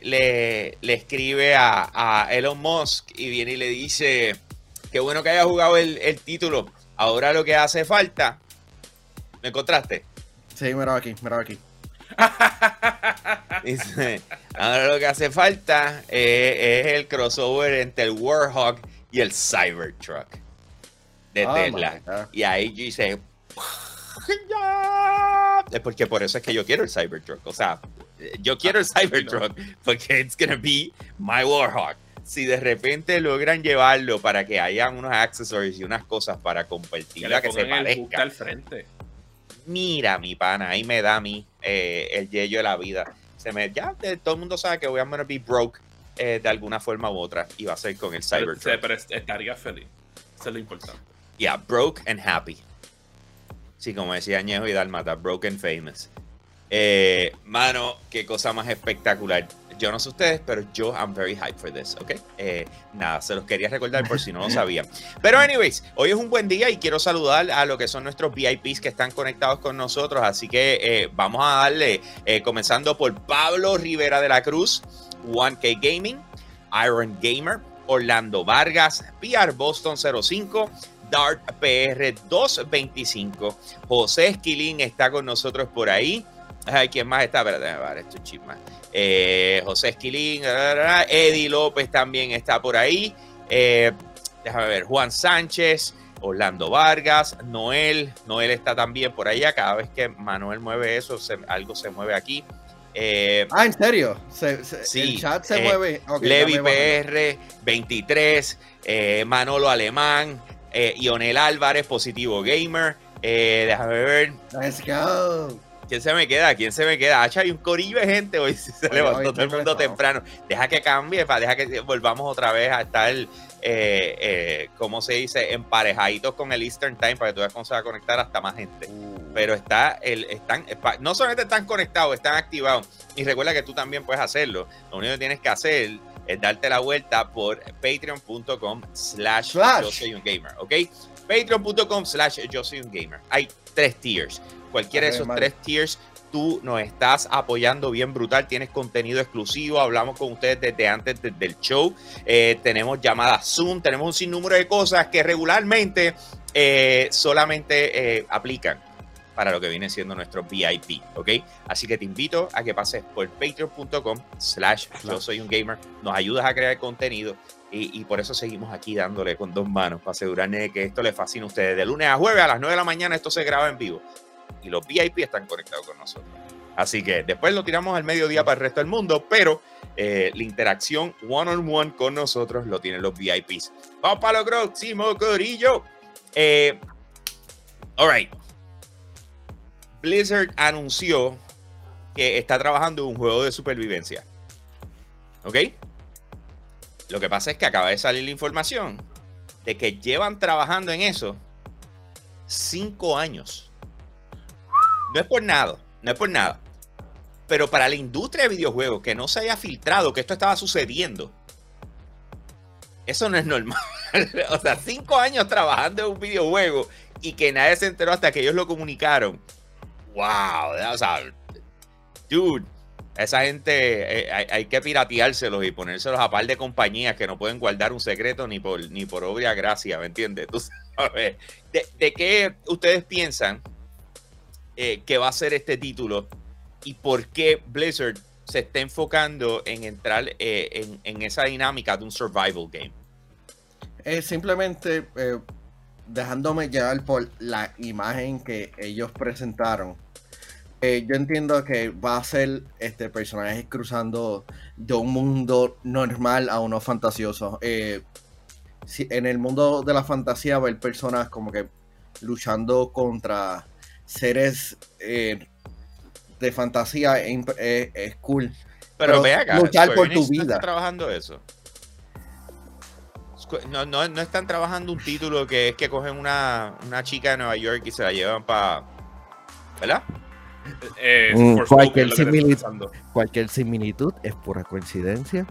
le, escribe a, Elon Musk y viene y le dice, qué bueno que haya jugado el, el título, ahora lo que hace falta, ¿me encontraste? Sí, mira aquí, mira aquí. (laughs) ahora lo que hace falta es el crossover entre el Warhawk y el Cybertruck de oh Tesla. Y ahí yo hice. (laughs) Es porque por eso es que yo quiero el Cybertruck. O sea, yo quiero el Cybertruck porque it's gonna be my Warhawk. Si de repente logran llevarlo para que haya unos accesorios y unas cosas para compartirla que, se parezca. al frente mira, mi pana, ahí me da a mí eh, el yello de la vida. Se me, ya todo el mundo sabe que voy a be broke eh, de alguna forma u otra y va a ser con el Cybertruck. Pero, estaría feliz. Eso es lo importante. Yeah, broke and happy. Sí, como decía Ñejo y Dalmata, broke and famous. Eh, mano, qué cosa más espectacular. Yo no sé ustedes, pero yo I'm very hyped for this, ¿ok? Eh, nada, se los quería recordar por si no lo (laughs) sabían. Pero anyways, hoy es un buen día y quiero saludar a lo que son nuestros VIPs que están conectados con nosotros. Así que eh, vamos a darle, eh, comenzando por Pablo Rivera de la Cruz, 1K Gaming, Iron Gamer, Orlando Vargas, PR Boston 05, Dart PR 225. José Esquilín está con nosotros por ahí. Ay, ¿quién más está? Espérate, esto chisma. Eh, José Esquilín, Eddie López también está por ahí. Eh, déjame ver, Juan Sánchez, Orlando Vargas, Noel. Noel está también por allá. Cada vez que Manuel mueve eso, algo se mueve aquí. Eh, ah, ¿en serio? sí, el chat se mueve. Levi PR 23, Manolo Alemán, Ionel Álvarez, Positivo Gamer. déjame ver. Let's go. ¿Quién se me queda? ¿Quién se me queda? Hacha, hay un corillo de gente hoy. (laughs) Se levantó todo el mundo temprano. Deja que cambie, para deja que volvamos otra vez a estar, eh, eh, ¿cómo se dice? Emparejaditos con el Eastern Time para que tú veas cómo se va a conectar hasta más gente. Uh. Pero está, el, están, no solamente están conectados, están activados. Y recuerda que tú también puedes hacerlo. Lo único que tienes que hacer es darte la vuelta por patreon.com slash yo soy un gamer, ¿ok? Patreon.com slash yo soy un gamer. Hay tres tiers. Cualquiera de esos tres tiers, tú nos estás apoyando bien brutal. Tienes contenido exclusivo. Hablamos con ustedes desde antes del show. Eh, tenemos llamadas Zoom. Tenemos un sinnúmero de cosas que regularmente eh, solamente eh, aplican para lo que viene siendo nuestro VIP, ¿ok? Así que te invito a que pases por patreon.com slash yo soy un gamer, nos ayudas a crear contenido y, y, por eso seguimos aquí dándole con dos manos para asegurarme que esto les fascine a ustedes. De lunes a jueves a las 9 de la mañana esto se graba en vivo y los VIP están conectados con nosotros. Así que después lo tiramos al mediodía para el resto del mundo, pero eh, la interacción one on one con nosotros lo tienen los VIPs. Vamos para lo próximo, Corillo. Eh, all right. Blizzard anunció que está trabajando un juego de supervivencia. ¿Ok? Lo que pasa es que acaba de salir la información de que llevan trabajando en eso cinco años. No es por nada, no es por nada. Pero para la industria de videojuegos, que no se haya filtrado que esto estaba sucediendo, eso no es normal. (laughs) o sea, cinco años trabajando en un videojuego y que nadie se enteró hasta que ellos lo comunicaron. ¡Wow! O sea, dude, esa gente eh, hay, que pirateárselos y ponérselos a par de compañías que no pueden guardar un secreto ni por, ni por obvia gracia, ¿me entiendes? (laughs) ¿Tú sabes? ¿De, qué ustedes piensan eh, que va a ser este título y por qué Blizzard se está enfocando en entrar eh, en, esa dinámica de un survival game. simplemente eh, dejándome llevar por la imagen que ellos presentaron. yo entiendo que va a ser este personajes cruzando de un mundo normal a uno fantasioso. Si, en el mundo de la fantasía va a haber personas como que luchando contra seres eh, de fantasía es, cool. Pero, ve acá, luchar por tu vida. trabajando eso. No, no, no, están trabajando un título que es que cogen una, una chica de Nueva York y se la llevan para. ¿Verdad? Eh, mm, cualquier, cualquier similitud es pura coincidencia.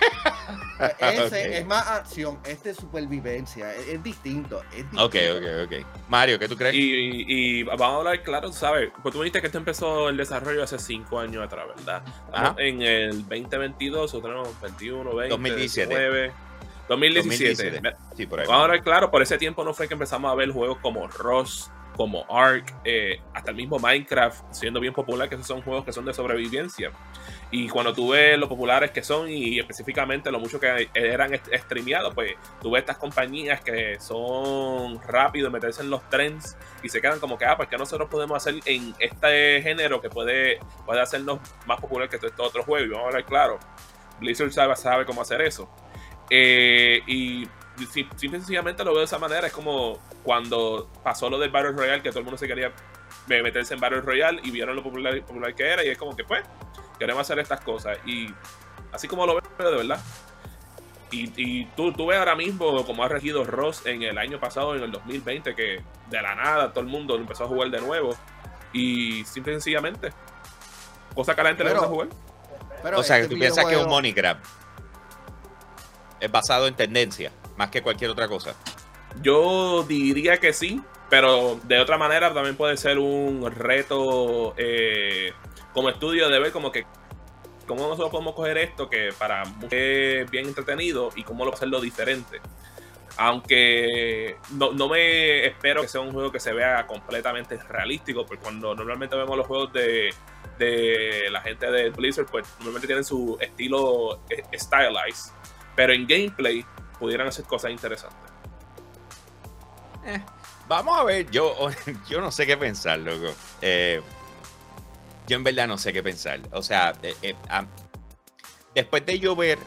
(laughs) Ese es más acción, este es supervivencia, es, distinto, Ok, ok, ok. Mario, ¿qué tú crees? Y, vamos a hablar claro, ¿sabes? Pues tú me dijiste que esto empezó el desarrollo hace 5 años atrás, ¿verdad? en el 2022, o tenemos 21, 20, 2017. 2017. Sí, por ahí. Vamos a hablar claro, por ese tiempo no fue que empezamos a ver juegos como Ross, como Ark, eh, hasta el mismo Minecraft, siendo bien popular, que esos son juegos que son de sobrevivencia. Y cuando tú ves lo populares que son y específicamente lo mucho que eran streameados, pues tú ves estas compañías que son rápidos en meterse en los trends y se quedan como que, ah, pues que nosotros podemos hacer en este género que puede, puede hacernos más popular que estos otros juegos. Y vamos a hablar claro, Blizzard sabe, sabe cómo hacer eso. Eh, y simple sencillamente lo veo de esa manera. Es como cuando pasó lo del Battle Royale, que todo el mundo se quería meterse en Battle Royale y vieron lo popular, popular que era. Y es como que, pues, queremos hacer estas cosas. Y así como lo veo de verdad. Y, tú, tú ves ahora mismo como ha regido Ross en el año pasado, en el 2020, que de la nada todo el mundo empezó a jugar de nuevo. Y simple y sencillamente, cosa que a la gente le gusta jugar. o sea, que este tú piensas que es un money grab. Es basado en tendencia, más que cualquier otra cosa. Yo diría que sí, pero de otra manera también puede ser un reto eh, como estudio de ver como que cómo nosotros podemos coger esto que para es bien entretenido y cómo lo hacerlo diferente. Aunque no, me espero que sea un juego que se vea completamente realístico, porque cuando normalmente vemos los juegos de, la gente de Blizzard, pues normalmente tienen su estilo eh, stylized. Pero en gameplay pudieran hacer cosas interesantes. Eh, vamos a ver, yo, (laughs) yo no sé qué pensar, loco. Eh, yo en verdad no sé qué pensar. O sea, después de yo ver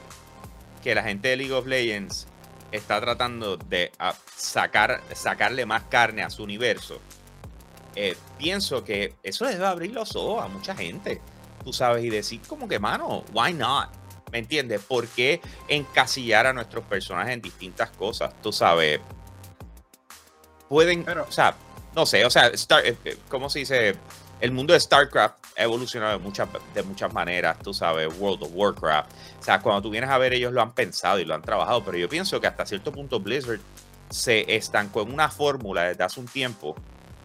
que la gente de League of Legends está tratando de ah, sacar, sacarle más carne a su universo, eh, pienso que eso les va a abrir los ojos a mucha gente, tú sabes, y decir como que, mano, why not? ¿Me entiendes? ¿Por qué encasillar a nuestros personajes en distintas cosas? Tú sabes, pueden, o sea, no sé, o sea, eh, eh, ¿cómo se dice? El mundo de StarCraft ha evolucionado de muchas, de muchas maneras, tú sabes, World of Warcraft. O sea, cuando tú vienes a ver, ellos lo han pensado y lo han trabajado, pero yo pienso que hasta cierto punto Blizzard se estancó en una fórmula desde hace un tiempo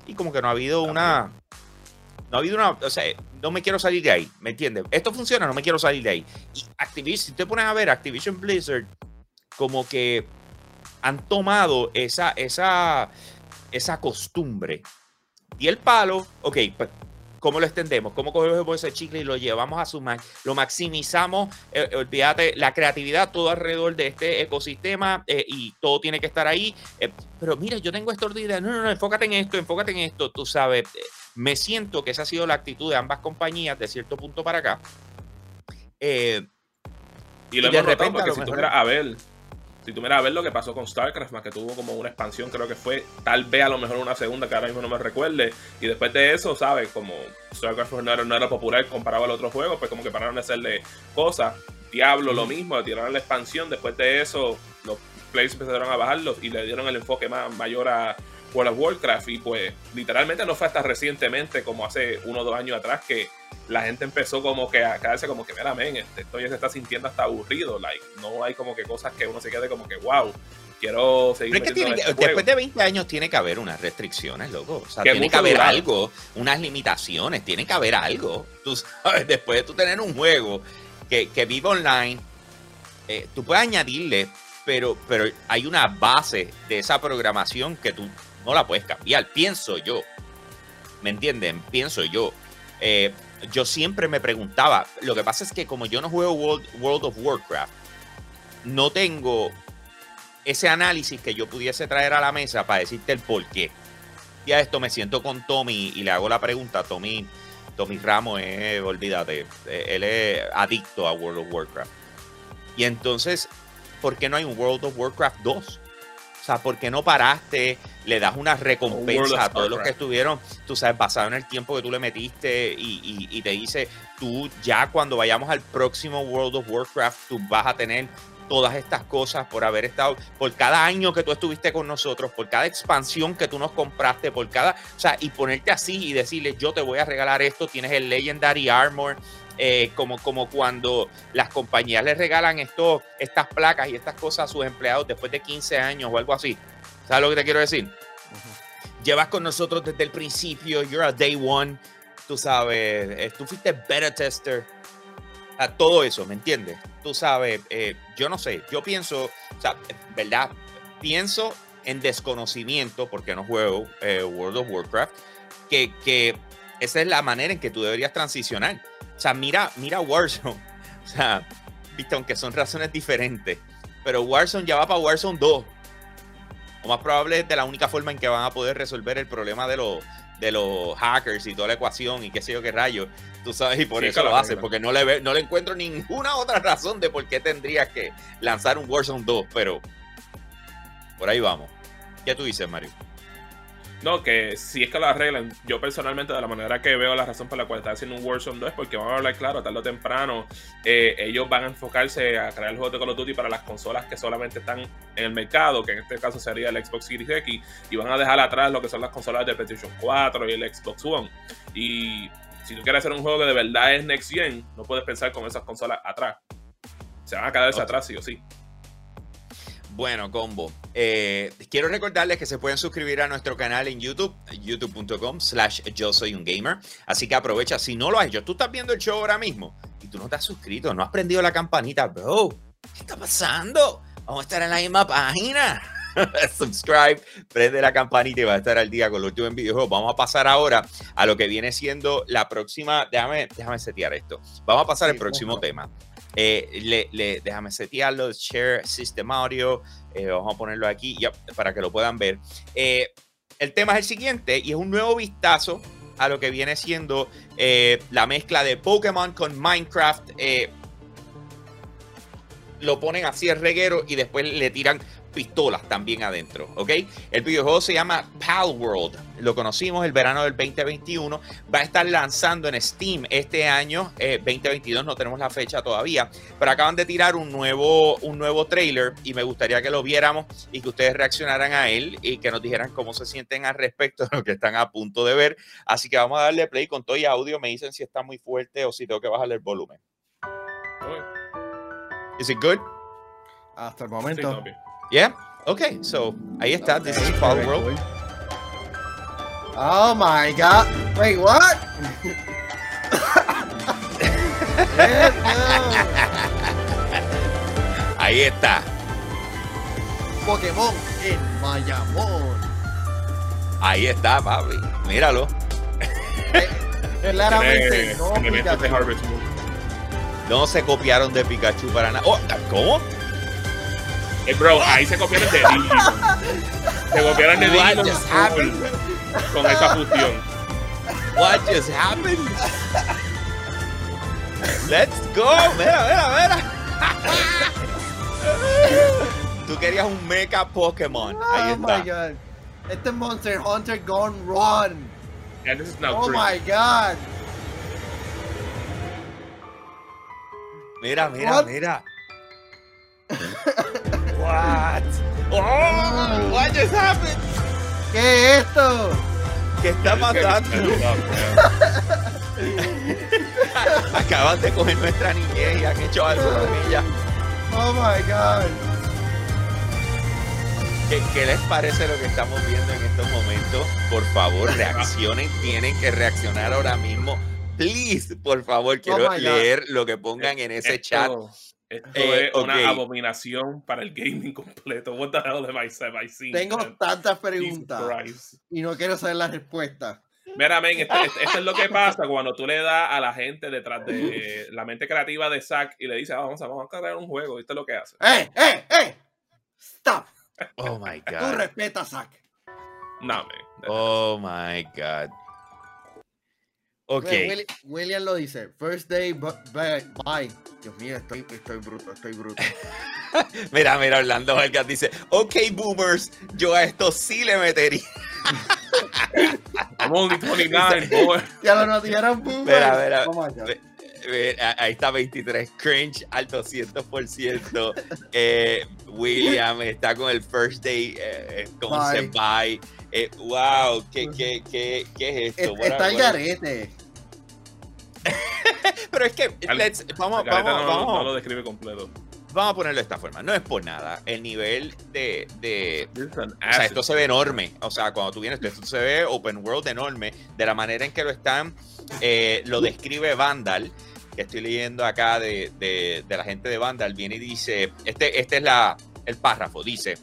y como que no ha habido una... No ha habido una... O sea, no me quiero salir de ahí, ¿me entiendes? Esto funciona, no me quiero salir de ahí. Y Activision, si te pones a ver, Activision Blizzard como que han tomado esa, esa, esa costumbre y el palo, ok, pues, ¿cómo lo extendemos? ¿Cómo cogemos ese chicle y lo llevamos a su max? Lo maximizamos, eh, eh, olvídate, la creatividad todo alrededor de este ecosistema eh, y todo tiene que estar ahí. pero mira, yo tengo esta idea, no, no, no, enfócate en esto, enfócate en esto, tú sabes. me siento que esa ha sido la actitud de ambas compañías de cierto punto para acá. y lo de repente, porque si tú a ver si tú miras a ver lo que pasó con StarCraft, más que tuvo como una expansión, creo que fue tal vez a lo mejor una segunda, que ahora mismo no me recuerde. Y después de eso, ¿sabes? Como StarCraft no era, no era popular comparado al otro juego, pues como que pararon de hacerle cosas. Diablo, lo mismo, tiraron la expansión. Después de eso, los players empezaron a bajarlos y le dieron el enfoque más mayor a World of Warcraft. Y pues, literalmente no fue hasta recientemente, como hace uno o dos años atrás, que la gente empezó como que a quedarse como que, mira, men, este, esto ya se está sintiendo hasta aburrido, like, no hay como que cosas que uno se quede como que, wow, quiero seguir. Este después de 20 años tiene que haber unas restricciones, loco. O sea, tiene que haber algo, unas limitaciones, tiene que haber algo. Tú sabes, (laughs) después de tú tener un juego que, que vive online, eh, tú puedes añadirle, pero, pero hay una base de esa programación que tú no la puedes cambiar, pienso yo. ¿Me entienden? Pienso yo. Eh, yo siempre me preguntaba, lo que pasa es que como yo no juego World, of Warcraft, no tengo ese análisis que yo pudiese traer a la mesa para decirte el por qué. Y a esto me siento con Tommy y le hago la pregunta. Tommy, Tommy Ramos es, olvídate, él es adicto a World of Warcraft. Y entonces, ¿por qué no hay un World of Warcraft 2? O sea, ¿por qué no paraste? Le das una recompensa a todos los que estuvieron, tú sabes, basado en el tiempo que tú le metiste y, te dice, tú ya cuando vayamos al próximo World of Warcraft, tú vas a tener todas estas cosas por haber estado, por cada año que tú estuviste con nosotros, por cada expansión que tú nos compraste, por cada, o sea, y ponerte así y decirle, yo te voy a regalar esto, tienes el Legendary Armor, eh, como, como cuando las compañías les regalan esto, estas placas y estas cosas a sus empleados después de 15 años o algo así. ¿Sabes lo que te quiero decir? Llevas con nosotros desde el principio, you're a day one, tú sabes, eh, tú fuiste beta tester, a todo eso, ¿me entiendes? Tú sabes, eh, yo no sé, yo pienso, o sea, ¿verdad? Pienso en desconocimiento, porque no juego World of Warcraft, que, que esa es la manera en que tú deberías transicionar o sea, mira, mira Warzone. (laughs) O sea, viste, aunque son razones diferentes. Pero Warzone ya va para Warzone 2. O más probable es de la única forma en que van a poder resolver el problema de los, de los hackers y toda la ecuación y qué sé yo qué rayos. Tú sabes, y por eso lo hacen, porque no le, no le encuentro ninguna otra razón de por qué tendrías que lanzar un Warzone 2, pero por ahí vamos. ¿Qué tú dices, Mario? No, que si es que lo arreglan, yo personalmente de la manera que veo la razón por la cual está haciendo un Warzone 2 es porque vamos a hablar claro, tarde o temprano, eh, ellos van a enfocarse a crear el juego de Call of Duty para las consolas que solamente están en el mercado, que en este caso sería el Xbox Series X, y van a dejar atrás lo que son las consolas de PlayStation 4 y el Xbox One. Y si tú quieres hacer un juego que de verdad es Next Gen, no puedes pensar con esas consolas atrás. Se van a quedarse atrás sí o sí. Bueno, combo. Eh, quiero recordarles que se pueden suscribir a nuestro canal en YouTube, youtube.com slash yo soy un gamer. Así que aprovecha, si no lo has hecho, tú estás viendo el show ahora mismo y tú no te has suscrito, no has prendido la campanita, bro. ¿Qué está pasando? Vamos a estar en la misma página. (laughs) Subscribe, prende la campanita y va a estar al día con los últimos videojuegos. Vamos a pasar ahora a lo que viene siendo la próxima. Déjame, déjame setear esto. Vamos a pasar al próximo tema. Eh, le, déjame setearlo, share system audio, eh, vamos a ponerlo aquí para que lo puedan ver. Eh, el tema es el siguiente y es un nuevo vistazo a lo que viene siendo la mezcla de Pokémon con Minecraft. lo ponen así el reguero y después le tiran pistolas también adentro, ¿ok? El videojuego se llama Pal World, lo conocimos el verano del 2021, va a estar lanzando en Steam este año, 2022, eh, no tenemos la fecha todavía, pero acaban de tirar un nuevo, un nuevo trailer y me gustaría que lo viéramos y que ustedes reaccionaran a él y que nos dijeran cómo se sienten al respecto de lo que están a punto de ver. Así que vamos a darle play con todo y audio, me dicen si está muy fuerte o si tengo que bajarle el volumen. ¿Is it good? Hasta el momento. Yeah. Okay. So ahí está. This is Fall World. Oh my god. Wait, what? (laughs) ahí está. Pokémon en Mayamón. Ahí está, papi. Míralo. Eh, claramente no, no se copiaron de Pikachu para nada. Oh, ¿Cómo? Eh, bro, ahí se copiaron de Digimon. Se copiaron de Digimon con esa fusión. What just happened? Let's go. Mira, mira, mira. Tú querías un Mecha Pokémon. Ahí oh my god. Este es Monster Hunter Gone Run. And this is now oh my god. Mira, mira, mira. What? Oh, what just happened? ¿Qué es esto? ¿Qué está pasando? (laughs) Acaban de coger nuestra niñez y han hecho algo con ella. Oh my god. ¿Qué, ¿Qué, les parece lo que estamos viendo en estos momentos? Por favor, reaccionen. Tienen que reaccionar ahora mismo. Please, por favor, quiero oh leer lo que pongan en ese chat. Esto eh, es una abominación para el gaming completo. What the hell have I, seen, Tengo tantas preguntas y no quiero saber la respuesta. Mira, men, esto, es lo que pasa cuando tú le das a la gente detrás de la mente creativa de Zack y le dices, vamos, a, vamos a crear un juego. Esto es lo que hace. ¡Eh, eh, eh! ¡Stop! Oh my God. Tú respetas Zack. No, men. Oh my God. Ok. William, lo dice. First day, bye. Dios mío, estoy, estoy bruto, estoy bruto. (laughs) mira, mira, Orlando Vargas dice, ok, boomers, yo a esto sí le metería. I'm only 29, boy. Ya lo notaron, boomers. Mira, mira. ahí está 23, cringe al 200%. (laughs) Eh, William está con el first day, eh, con bye. bye. Eh, wow, ¿qué, qué, qué, qué es esto? está el garete. (laughs) Pero es que, let's, vamos, vamos, no, vamos. No lo describe completo. Vamos a ponerlo de esta forma. No es por nada. El nivel de. de o sea, esto se ve enorme. O sea, cuando tú vienes, esto se ve open world enorme. De la manera en que lo están. Eh, lo describe Vandal. Que estoy leyendo acá de, de, de, la gente de Vandal. Viene y dice. Este, este es la, el párrafo. Dice.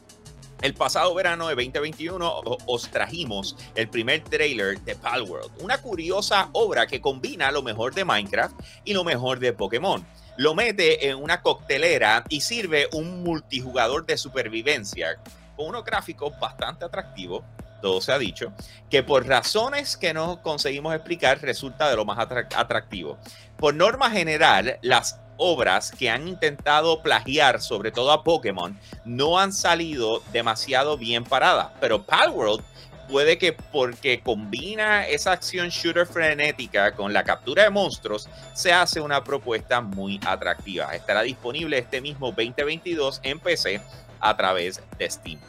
El pasado verano de 2021 os trajimos el primer trailer de Palworld, una curiosa obra que combina lo mejor de Minecraft y lo mejor de Pokémon. Lo mete en una coctelera y sirve un multijugador de supervivencia con unos gráficos bastante atractivos, todo se ha dicho, que por razones que no conseguimos explicar resulta de lo más atractivo. Por norma general, las obras que han intentado plagiar, sobre todo a Pokémon, no han salido demasiado bien paradas. Pero Palworld puede que porque combina esa acción shooter frenética con la captura de monstruos, se hace una propuesta muy atractiva. Estará disponible este mismo 2022 en PC a través de Steam.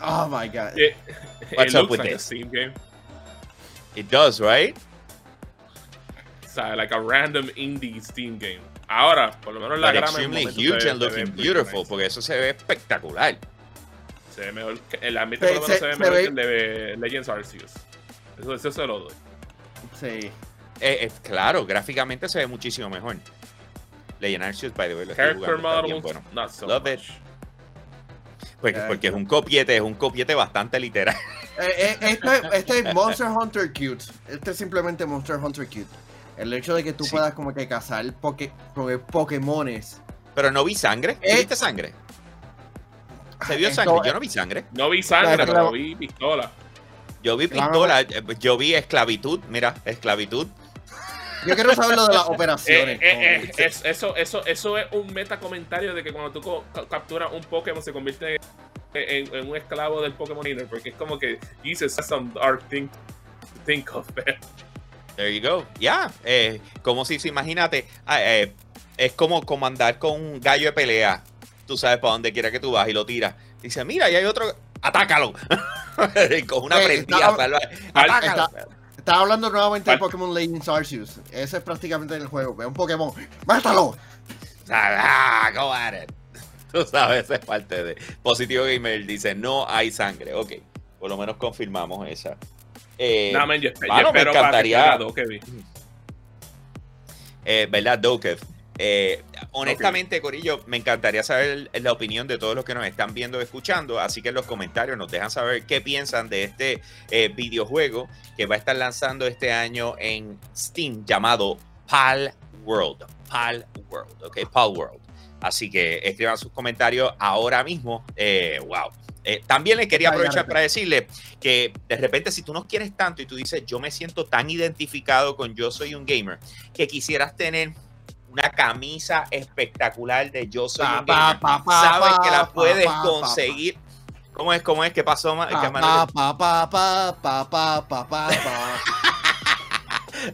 Oh my god. It, What's up with like this? Steam game. It does, right? Like a random indie Steam game. Ahora, por lo menos la grama extremely huge and looking beautiful, porque eso se ve espectacular. Se ve mejor, el ambiente por lo menos se, ve mejor que el de Legends Arceus. Eso, eso se lo doy. Sí. Eh, eh, claro, gráficamente se ve muchísimo mejor. Legend Arceus, by the way, lo Character model, bueno. not so Love it. Porque, porque, es un copiete, es un copiete bastante literal. Eh, este, este, es Monster Hunter Cute. Este es simplemente Monster Hunter Cute. El hecho de que tú puedas como que cazar poke, Pokémones. Pero no vi sangre. ¿Viste sangre? ¿Se vio sangre? Yo no vi sangre. No vi sangre, pero vi pistola. Yo vi pistola, yo vi esclavitud, mira, esclavitud. Yo quiero saber lo de las (laughs) operaciones. Eh, eh, eso, eso, eso es un meta comentario de que cuando tú capturas un Pokémon se convierte en, un esclavo del Pokémon Inner, porque es como que Jesus some dark thing to think of. There you go. Ya. Eh, como si, imagínate, ah, es como comandar con un gallo de pelea. Tú sabes para dónde quiera que tú vas y lo tiras. Dice, mira, y hay otro. ¡Atácalo! (laughs) con una prendida. Atácalo. Estaba hablando nuevamente de Pokémon Legends Arceus. Ese es prácticamente en el juego. Ve un Pokémon. ¡Mátalo! Ah, go at it. Tú sabes, esa es parte de. Positivo Gamer dice: No hay sangre. Ok, por lo menos confirmamos esa. Eh, no, man, yo, me encantaría. Eh, ¿Verdad, Dokev? Eh, honestamente, Corillo, me encantaría saber la opinión de todos los que nos están viendo escuchando. Así que en los comentarios nos dejan saber qué piensan de este eh, videojuego que va a estar lanzando este año en Steam llamado Pal World. Pal World, ok, Pal World. Así que escriban sus comentarios ahora mismo. Eh, wow. También le quería aprovechar para decirle que de repente si tú no quieres tanto y tú dices yo me siento tan identificado con yo soy un gamer que quisieras tener una camisa espectacular de Yo Soy un Gamer. Sabes que la puedes conseguir. ¿Cómo es? ¿Cómo es? ¿Qué pasó? ¿Qué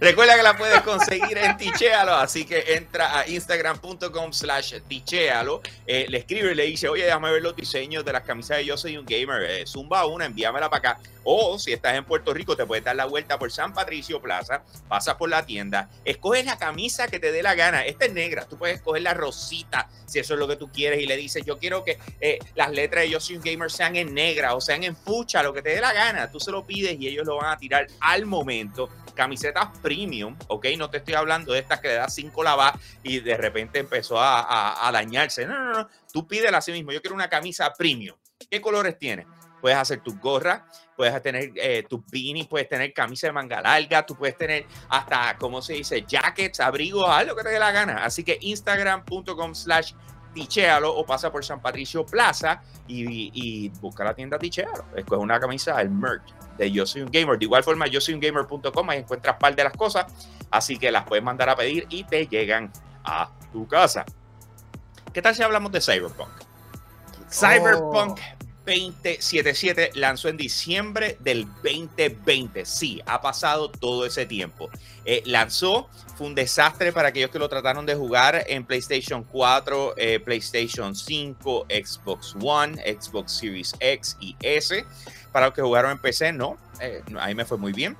Recuerda que la puedes conseguir en Tichealo, así que entra a instagram.com slash tichealo, eh, le escribe y le dice, oye, déjame ver los diseños de las camisas de Yo Soy un Gamer, eh, zumba una, envíamela para acá. O si estás en Puerto Rico, te puedes dar la vuelta por San Patricio Plaza, pasas por la tienda, escoges la camisa que te dé la gana. Esta es negra, tú puedes escoger la rosita si eso es lo que tú quieres y le dices, yo quiero que eh, las letras de Yo Soy un Gamer sean en negra o sean en fucha, lo que te dé la gana. Tú se lo pides y ellos lo van a tirar al momento camisetas premium, ¿ok? No te estoy hablando de estas que le das cinco lavas y de repente empezó a, dañarse. No, no, no. Tú pídela así mismo. Yo quiero una camisa premium. ¿Qué colores tiene? Puedes hacer tus gorras, puedes tener eh, tus beanies, puedes tener camisa de manga larga, tú puedes tener hasta, ¿cómo se dice? Jackets, abrigos, algo que te dé la gana. Así que instagram.com slash Tichealo o pasa por San Patricio Plaza y, busca la tienda Tichealo. Escoge una camisa, el merch de Yo Soy un Gamer. De igual forma, yo soy un gamer.com, ahí encuentras par de las cosas, así que las puedes mandar a pedir y te llegan a tu casa. ¿Qué tal si hablamos de Cyberpunk? Cyberpunk 2077 lanzó en diciembre del 2020. Sí, ha pasado todo ese tiempo. Eh, lanzó, fue un desastre para aquellos que lo trataron de jugar en PlayStation 4, eh, PlayStation 5, Xbox One, Xbox Series X y S. Para los que jugaron en PC, no, eh, ahí me fue muy bien.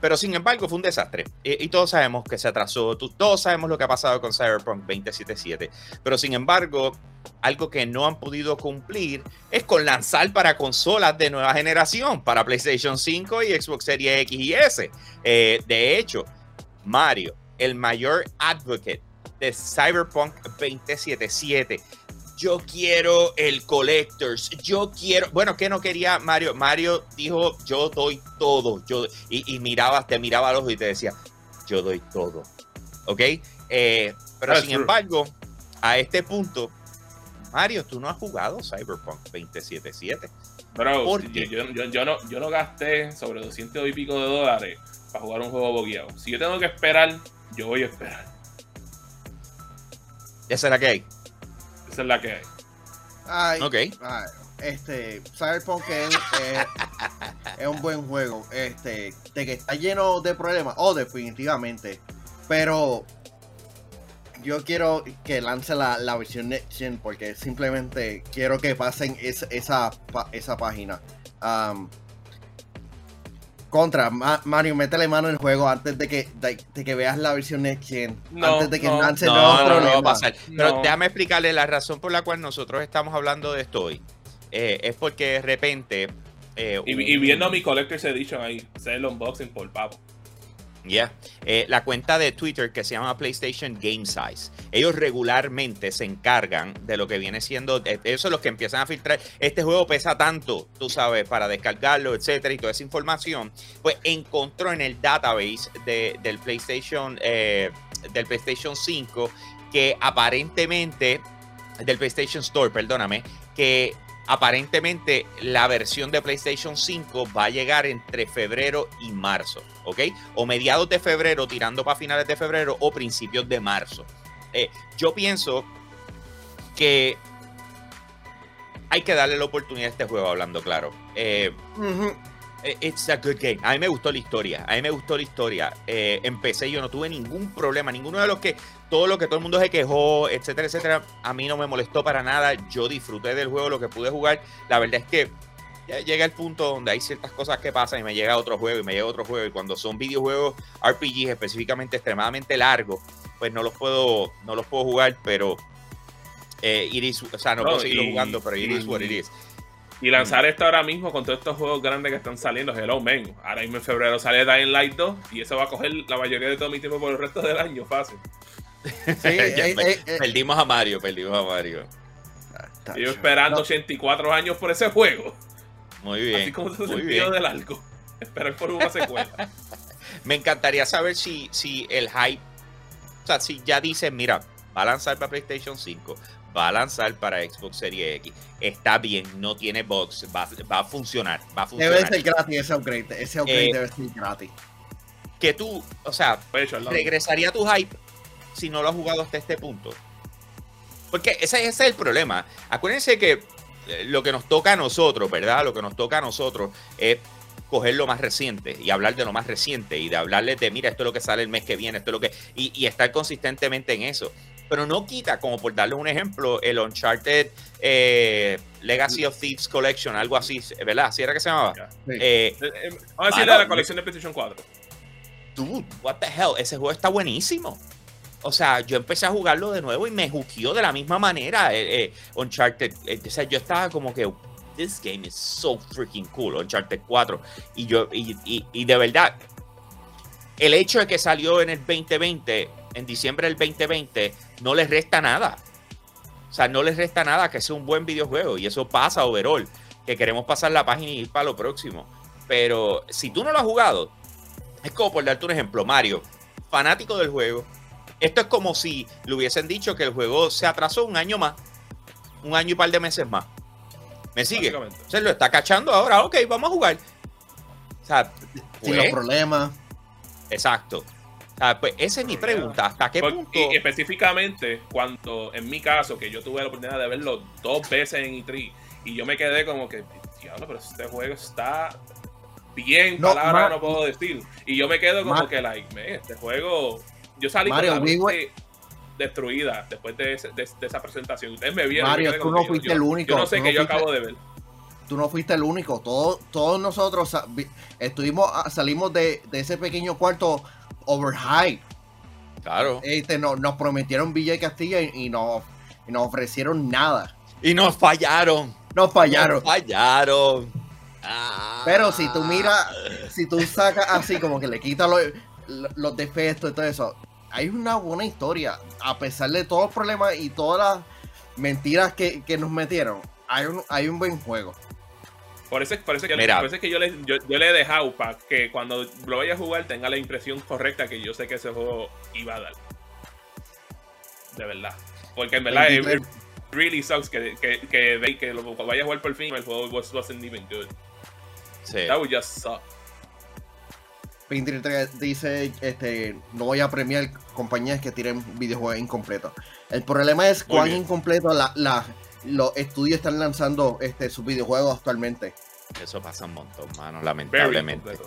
Pero sin embargo, fue un desastre. Y, todos sabemos que se atrasó. Todos sabemos lo que ha pasado con Cyberpunk 2077. Pero sin embargo, algo que no han podido cumplir es con lanzar para consolas de nueva generación, para PlayStation 5 y Xbox Series X y S. Eh, de hecho, Mario, el mayor advocate de Cyberpunk 2077, yo quiero el Collectors, yo quiero, bueno, ¿qué no quería Mario? Mario dijo, yo doy todo, yo, y, miraba, te miraba a los ojos y te decía, yo doy todo, ¿ok? Eh, pero sin embargo, a este punto, Mario, tú no has jugado Cyberpunk 2077. Bro, yo, yo, yo, no, yo no gasté sobre 200 y pico de dólares para jugar un juego bogueado. Si yo tengo que esperar, yo voy a esperar. Esa es la que hay. Esa es la que hay. Ay, ok. este, Cyberpunk es, es, un buen juego. Este, de que está lleno de problemas. Oh, definitivamente. Pero yo quiero que lance la, la versión Next Gen porque simplemente quiero que pasen esa, esa página. Contra, Mario, métele mano en el juego antes de que, de, que veas la versión Next Gen. antes de que no, lance no, no, no, va a pasar. Pero déjame explicarle la razón por la cual nosotros estamos hablando de esto hoy. Eh, es porque de repente. Eh, y, viendo mi Collector's Edition ahí, hacer el unboxing por papo. Ya. Eh, la cuenta de Twitter que se llama PlayStation Game Size. Ellos regularmente se encargan de lo que viene siendo. Eh, ellos son los que empiezan a filtrar. Este juego pesa tanto, tú sabes, para descargarlo, etcétera, y toda esa información. Pues encontró en el database del PlayStation. Eh, del PlayStation 5 que aparentemente. Del PlayStation Store, perdóname. Que aparentemente la versión de PlayStation 5 va a llegar entre febrero y marzo, ¿ok? O mediados de febrero, tirando para finales de febrero o principios de marzo. Eh, yo pienso que hay que darle la oportunidad a este juego, hablando claro. Eh, eh, it's a good game. A mí me gustó la historia. A mí me gustó la historia. Eh, empecé, yo no tuve ningún problema. Ninguno de los que, todo lo que todo el mundo se quejó, etcétera, etcétera, a mí no me molestó para nada. Yo disfruté del juego, lo que pude jugar. La verdad es que llega el punto donde hay ciertas cosas que pasan y me llega otro juego y me llega otro juego. Y cuando son videojuegos RPG específicamente extremadamente largos, pues no los puedo, no los puedo jugar, pero eh, iris, o sea, no, puedo seguirlo jugando, pero it is what it is. Y lanzar esto ahora mismo con todos estos juegos grandes que están saliendo, hello, men. Ahora mismo en febrero sale Dying Light 2 y eso va a coger la mayoría de todo mi tiempo por el resto del año, fácil. Sí, (laughs) eh, eh, eh, perdimos a Mario, perdimos a Mario. Yo esperando 84 años por ese juego. Muy bien. Así como se sentido del algo. (laughs) Esperar por una secuela. (laughs) Me encantaría saber si, si el hype, o sea, si ya dicen, mira, va a lanzar para PlayStation 5, va a lanzar para Xbox Series X. Está bien, no tiene box, va, a funcionar, va a funcionar. Debe ser gratis ese upgrade, ese upgrade eh, debe ser gratis. Que tú, o sea, regresaría tu hype si no lo has jugado hasta este punto. Porque ese, es el problema. Acuérdense que eh, lo que nos toca a nosotros, ¿verdad? Lo que nos toca a nosotros es coger lo más reciente y hablar de lo más reciente y de hablarles de, mira, esto es lo que sale el mes que viene, esto es lo que... Y, y estar consistentemente en eso pero no quita, como por darle un ejemplo, el Uncharted eh, Legacy of Thieves Collection, algo así, ¿verdad? ¿Así era que se llamaba? Eh, eh, Vamos a decirle la colección de PlayStation 4. Dude, what the hell, ese juego está buenísimo. O sea, yo empecé a jugarlo de nuevo y me juqueó de la misma manera. Uncharted, o sea, yo estaba como que, this game is so freaking cool, Uncharted 4. Y yo, y, y de verdad, el hecho de que salió en el 2020 en diciembre del 2020, no les resta nada. O sea, no les resta nada que sea un buen videojuego. Y eso pasa overall. Que queremos pasar la página y ir para lo próximo. Pero si tú no lo has jugado, es como por darte un ejemplo, Mario, fanático del juego. Esto es como si le hubiesen dicho que el juego se atrasó un año más. Un año y un par de meses más. ¿Me sigue? Se lo está cachando ahora. Ok, vamos a jugar. O sea, sin los pues, problemas. Exacto. Ah, pues esa es mi pregunta. ¿Hasta qué punto? Y específicamente, cuando en mi caso, que yo tuve la oportunidad de verlo dos veces en E3, y yo me quedé como que, diablo, pero este juego está bien, no, palabra no puedo decir. Y yo me quedo como que, like, me, este juego. Yo salí con la mente destruida después de, esa presentación. Ustedes me vieron. Mario, tú no fuiste el único. Yo no sé qué yo acabo de ver tú no fuiste el único. Todos, todos nosotros estuvimos, salimos de, de, ese pequeño cuarto overhype. Claro. Este, no, nos prometieron Villa y Castilla y, no, nos ofrecieron nada. Y nos fallaron. Nos fallaron. fallaron. Pero si tú miras, si tú sacas así, como que le quitas los, defectos y todo eso, hay una buena historia. A pesar de todos los problemas y todas las mentiras que, nos metieron, hay un, hay un buen juego. Por eso, por eso, que, por que yo, le, yo, le he dejado para que cuando lo vaya a jugar tenga la impresión correcta que yo sé que ese juego iba a dar. De verdad. Porque en verdad, it, really sucks que, que, que, que, lo vaya a jugar por fin el juego wasn't even good. Sí. That would just suck. Dice, este, no voy a premiar compañías que tiren videojuegos incompletos. El problema es cuán incompleto la, la, los estudios están lanzando este, sus videojuegos actualmente. Eso pasa un montón, mano, lamentablemente.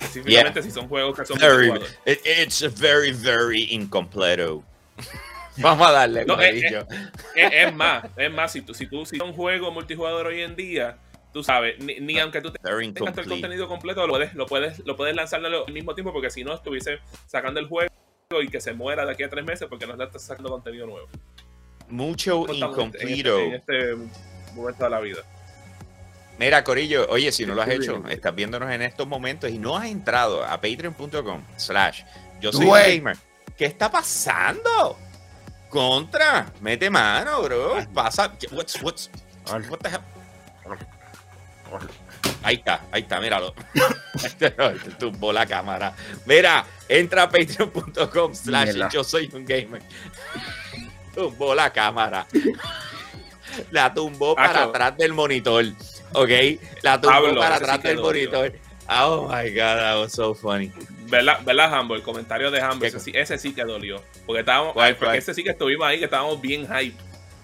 Específicamente si son juegos que son very, It's very, very incompleto. (laughs) Vamos a darle, no, es, es, es, más, es más, si tú, si tú si un juego multijugador hoy en día, tú sabes, ni, aunque tú tengas el contenido completo, lo puedes, lo puedes, lo puedes lanzar al mismo tiempo, porque si no, estuviese sacando el juego y que se muera de aquí a tres meses porque no estás sacando contenido nuevo. Mucho incompleto. En, este, momento de la vida. Mira, Corillo, oye, si no lo has hecho, estás viéndonos en estos momentos y no has entrado a patreon.com slash yo soy gamer. ¿Qué está pasando? Contra, mete mano, bro. Pasa. What's, what's, what the hell? Ahí está, ahí está, míralo. (laughs) Este tumbó la cámara. Mira, entra a patreon.com slash yo soy un gamer. (laughs) tumbó la cámara. (laughs) La tumbó para atrás del monitor. ¿Ok? La tumbó para atrás del monitor. Oh my god, that was so funny. ¿Verdad, ¿verdad Hambo? El comentario de Hambo, ese, ese, sí que dolió. Porque estábamos, porque ese sí que estuvimos ahí, que estábamos bien hype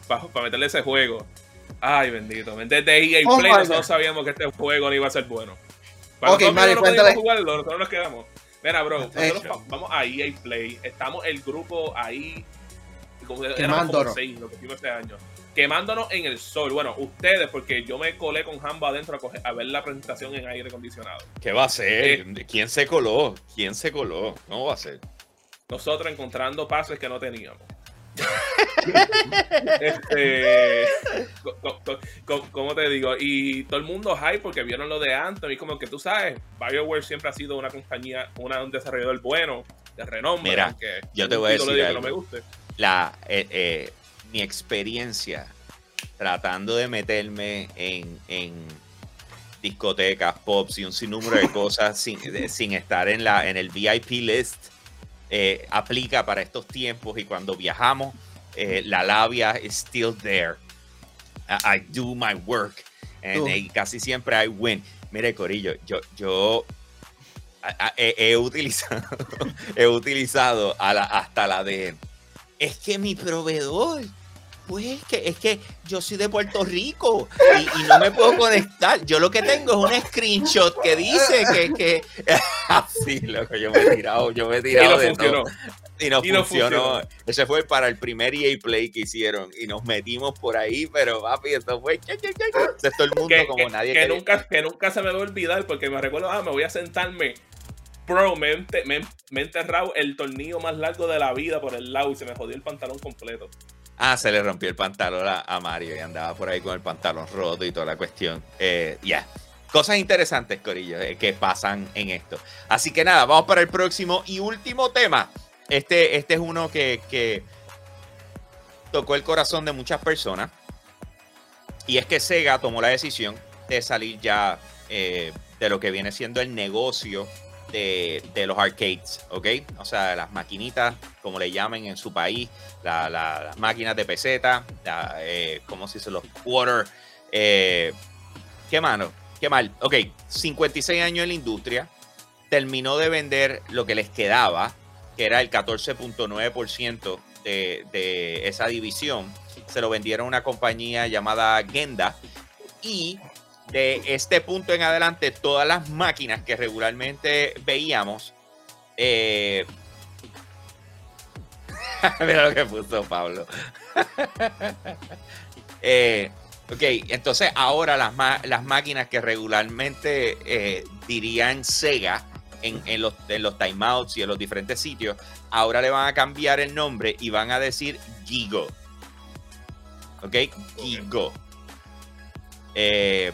para, para meterle ese juego. Ay, bendito. Desde EA oh, Play nosotros sabíamos que este juego no iba a ser bueno. Para ok, Mario, no jugarlo, nosotros nos quedamos. Mira, bro, nosotros vamos a EA Play. Estamos el grupo ahí. Como, Quemándonos. Seis, lo que hicimos este año. Quemándonos en el sol. Bueno, ustedes, porque yo me colé con Jamba adentro a, a ver la presentación en aire acondicionado. ¿Qué va a ser? Eh, ¿Quién se coló? ¿Quién se coló? ¿Cómo va a ser? Nosotros encontrando pases que no teníamos este, ¿Cómo te digo? Y todo el mundo hype porque vieron lo de Anthony. Como que tú sabes, BioWare siempre ha sido una compañía, una, un desarrollador bueno, de renombre. Mira, yo te voy a decir. Algo. me guste. La, eh, eh, mi experiencia tratando de meterme en, en discotecas, pops y un sinnúmero de cosas (laughs) sin, sin estar en, la, en el VIP list eh, aplica para estos tiempos y cuando viajamos, eh, la labia is still there. I, do my work and, casi siempre I win. Mire, Corillo, yo, yo he, utilizado, (laughs) he utilizado a la, hasta la de, es que mi proveedor pues que es que yo soy de Puerto Rico y, no me puedo conectar. Yo lo que tengo es un screenshot que dice que, que... (laughs) así, loco, yo me he tirado, yo me he tirado y no funcionó. Y no, funcionó. Ese fue para el primer EA Play que hicieron y nos metimos por ahí, pero papi, esto fue todo el mundo como nadie que nunca que nunca se me va a olvidar porque me recuerdo, ah, me voy a sentarme Bro, me, me, me, he enterrado el tornillo más largo de la vida por el lado y se me jodió el pantalón completo. Ah, se le rompió el pantalón a, Mario y andaba por ahí con el pantalón roto y toda la cuestión. Eh, ya. Cosas interesantes, Corillo, eh, que pasan en esto. Así que nada, vamos para el próximo y último tema. Este, este es uno que, tocó el corazón de muchas personas. Y es que Sega tomó la decisión de salir ya eh, de lo que viene siendo el negocio de, los arcades, ¿ok? O sea, las maquinitas, como le llamen en su país, las máquinas de peseta, eh, ¿cómo se dice? Los quarter. Eh, ¿Qué mano? Qué mal. Ok, 56 años en la industria. Terminó de vender lo que les quedaba, que era el 14.9% de, de esa división. Se lo vendieron a una compañía llamada Genda. Y de este punto en adelante, todas las máquinas que regularmente veíamos. Eh, (laughs) mira lo que puso Pablo. (laughs) eh, ok, entonces ahora las, las máquinas que regularmente eh, dirían Sega en, en, los, en los timeouts y en los diferentes sitios, ahora le van a cambiar el nombre y van a decir Gigo. Ok, Gigo. Eh,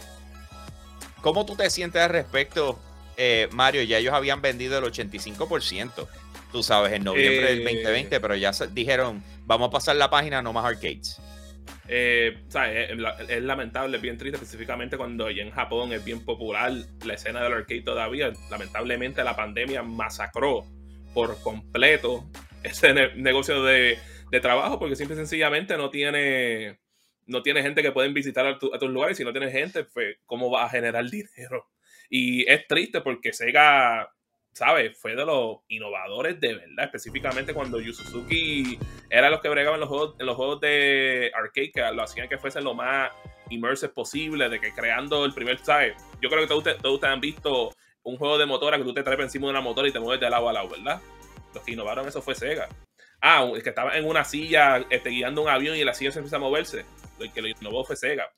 ¿Cómo tú te sientes al respecto, eh, Mario? Ya ellos habían vendido el 85%, tú sabes, en noviembre del 2020, eh, pero ya dijeron, vamos a pasar la página, no más arcades. Eh, es, lamentable, es bien triste, específicamente cuando en Japón es bien popular la escena del arcade todavía. Lamentablemente la pandemia masacró por completo (laughs) ese negocio de, de, trabajo porque simple y sencillamente no tiene no tienes gente que pueden visitar a, tus lugares. Si no tienes gente, pues, ¿cómo vas a generar dinero? Y es triste porque Sega, ¿sabes? Fue de los innovadores de verdad. Específicamente cuando Yu Suzuki era los que bregaban los juegos, en los juegos de arcade, lo hacían que fuesen lo más immersive posible, de que creando el primer, ¿sabes? Yo creo que todos ustedes han visto un juego de motora que tú te traes encima de una motora y te mueves de lado a lado, ¿verdad? Los que innovaron eso fue Sega. Ah, es que estaba en una silla este, guiando un avión y la silla se empieza a moverse. El que lo innovó fue Sega.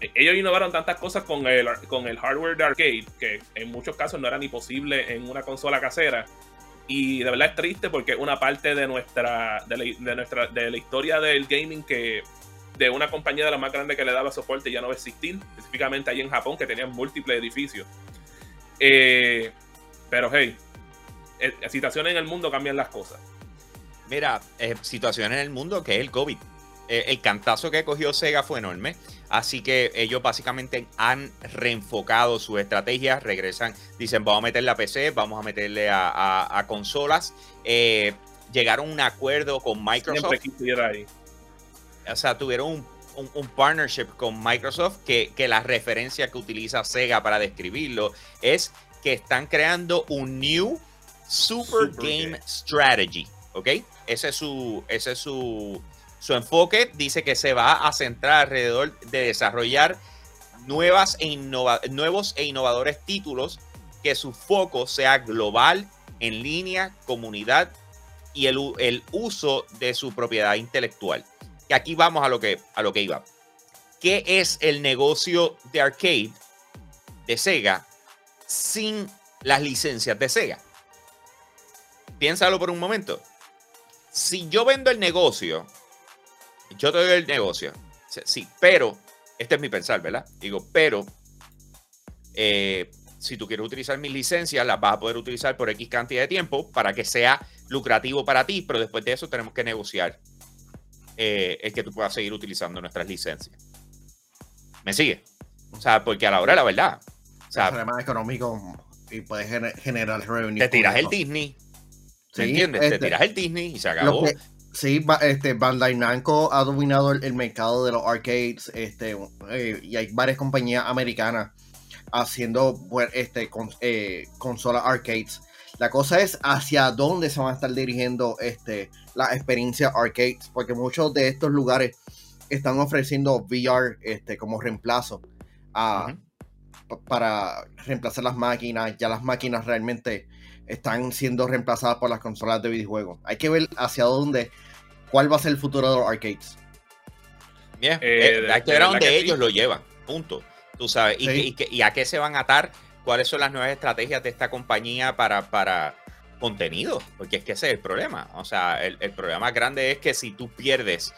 ellos innovaron tantas cosas con el, con el hardware de arcade que en muchos casos no era ni posible en una consola casera. Y de verdad es triste porque una parte de nuestra, de la, nuestra, de la historia del gaming que de una compañía de la más grande que le daba soporte ya no va a existir, específicamente ahí en Japón que tenían múltiples edificios. Eh, pero hey, eh, situaciones en el mundo cambian las cosas. Mira, eh, situaciones en el mundo que es el COVID. el cantazo que cogió Sega fue enorme. Así que ellos básicamente han reenfocado su estrategia, regresan, dicen vamos a meterle a PC, vamos a meterle a, consolas. Eh, llegaron a un acuerdo con Microsoft. ahí. O sea, tuvieron un, partnership con Microsoft que, que, la referencia que utiliza Sega para describirlo es que están creando un new Super, Game, Strategy. ¿Ok? Ese es su, ese es su, su enfoque dice que se va a centrar alrededor de desarrollar nuevas e nuevos e innovadores títulos, que su foco sea global, en línea, comunidad y el, el uso de su propiedad intelectual. Y aquí vamos a lo que, a lo que iba. ¿Qué es el negocio de arcade de Sega sin las licencias de Sega? Piénsalo por un momento. Si yo vendo el negocio yo te doy el negocio. Sí, pero, este es mi pensar, ¿verdad? Digo, pero, eh, si tú quieres utilizar mis licencias, las vas a poder utilizar por X cantidad de tiempo para que sea lucrativo para ti, pero después de eso tenemos que negociar eh, el que tú puedas seguir utilizando nuestras licencias. ¿Me sigue? O sea, porque a la hora de la verdad. O sea, es más económico y puedes generar revenue. Te tiras el Disney. ¿Se entiendes? te este, tiras el Disney y se acabó. Sí, este, Bandai Namco ha dominado el, mercado de los arcades este, eh, y hay varias compañías americanas haciendo este, con, eh, consolas arcades. La cosa es hacia dónde se van a estar dirigiendo este, la experiencia arcades, porque muchos de estos lugares están ofreciendo VR este, como reemplazo para reemplazar las máquinas. Ya las máquinas realmente están siendo reemplazadas por las consolas de videojuegos. Hay que ver hacia dónde, cuál va a ser el futuro de los arcades. Bien, eh, hay que ver a dónde ellos lo llevan, punto. Tú sabes, y, a qué se van a atar, cuáles son las nuevas estrategias de esta compañía para, para contenido, porque es que ese es el problema. O sea, el, problema más grande es que si tú pierdes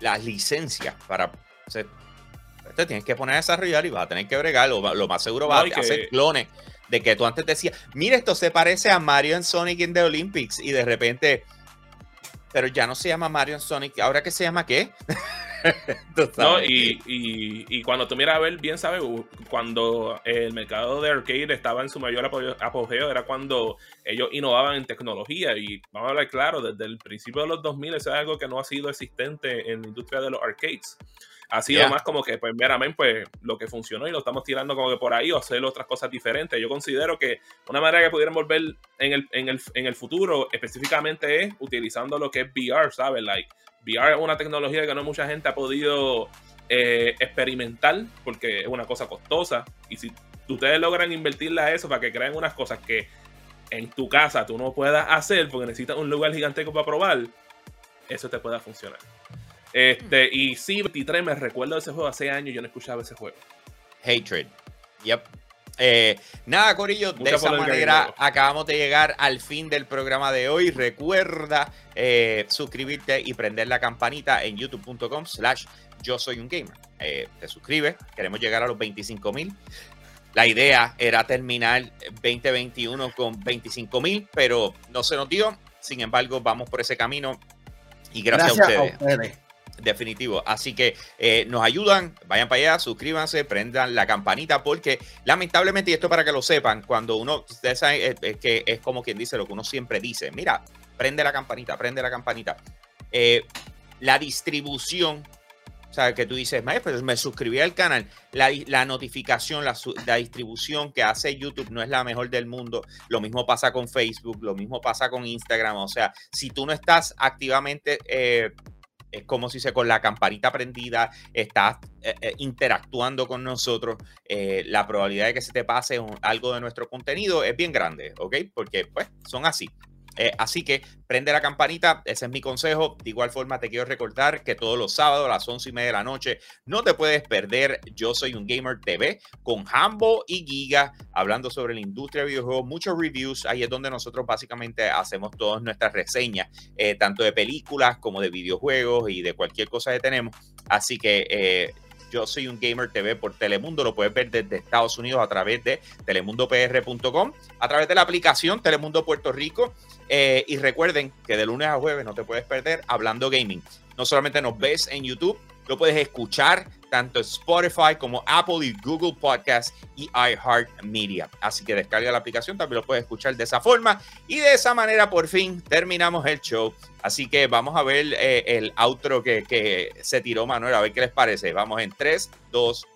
las licencias para... te tienes que poner a desarrollar y vas a tener que bregar, lo, lo más seguro va a hacer clones de que tú antes decías, mira, esto se parece a Mario and Sonic in the Olympics y de repente, pero ya no se llama Mario and Sonic, ¿ahora qué se llama qué? (laughs) no, y, y, cuando tú miras a ver, bien sabes, cuando el mercado de arcade estaba en su mayor apogeo, era cuando ellos innovaban en tecnología. Y vamos a hablar claro, desde el principio de los 2000, eso es algo que no ha sido existente en la industria de los arcades ha sido más como que, pues, meramente, pues, lo que funcionó y lo estamos tirando como que por ahí o hacer otras cosas diferentes. Yo considero que una manera que pudieran volver en el, en el, en el futuro específicamente es utilizando lo que es VR, ¿sabes? Like, VR es una tecnología que no mucha gente ha podido eh, experimentar porque es una cosa costosa. Y si ustedes logran invertirla a eso para que creen unas cosas que en tu casa tú no puedas hacer porque necesitas un lugar gigantesco para probar, eso te pueda funcionar. Este, y sí, 23 me recuerdo de ese juego hace años, yo no escuchaba ese juego. Hatred. Yep. Eh, nada, Corillo, de esa manera acabamos de llegar al fin del programa de hoy. Recuerda eh, suscribirte y prender la campanita en youtube.com slash yo soy un gamer. Eh, te suscribes, queremos llegar a los 25 mil. La idea era terminar 2021 con 25 mil, pero no se nos dio. Sin embargo, vamos por ese camino y gracias, A ustedes. Definitivo. Así que eh, nos ayudan, vayan para allá, suscríbanse, prendan la campanita, porque lamentablemente, y esto para que lo sepan, cuando uno, ustedes saben, es, que es como quien dice lo que uno siempre dice, mira, prende la campanita, prende la campanita. Eh, la distribución, o sea, que tú dices, pues me suscribí al canal, la, notificación, la, la, distribución que hace YouTube no es la mejor del mundo. Lo mismo pasa con Facebook, lo mismo pasa con Instagram. O sea, si tú no estás activamente eh, es como si se con la campanita prendida estás eh, eh, interactuando con nosotros, eh, la probabilidad de que se te pase algo de nuestro contenido es bien grande, ¿ok? Porque pues son así. Eh, así que prende la campanita, ese es mi consejo. De igual forma, te quiero recordar que todos los sábados a las once y media de la noche no te puedes perder Yo Soy un Gamer TV con Hambo y Giga hablando sobre la industria de videojuegos, muchos reviews. Ahí es donde nosotros básicamente hacemos todas nuestras reseñas, eh, tanto de películas como de videojuegos y de cualquier cosa que tenemos. Así que eh, yo soy un gamer TV por Telemundo. Lo puedes ver desde Estados Unidos a través de telemundopr.com, a través de la aplicación Telemundo Puerto Rico. Eh, y recuerden que de lunes a jueves no te puedes perder hablando gaming. No solamente nos ves en YouTube, lo puedes escuchar tanto Spotify como Apple y Google Podcast y iHeartMedia. Así que descarga la aplicación, también lo puedes escuchar de esa forma. Y de esa manera, por fin, terminamos el show. Así que vamos a ver eh, el outro que, que, se tiró Manuel, a ver qué les parece. Vamos en 3, 2,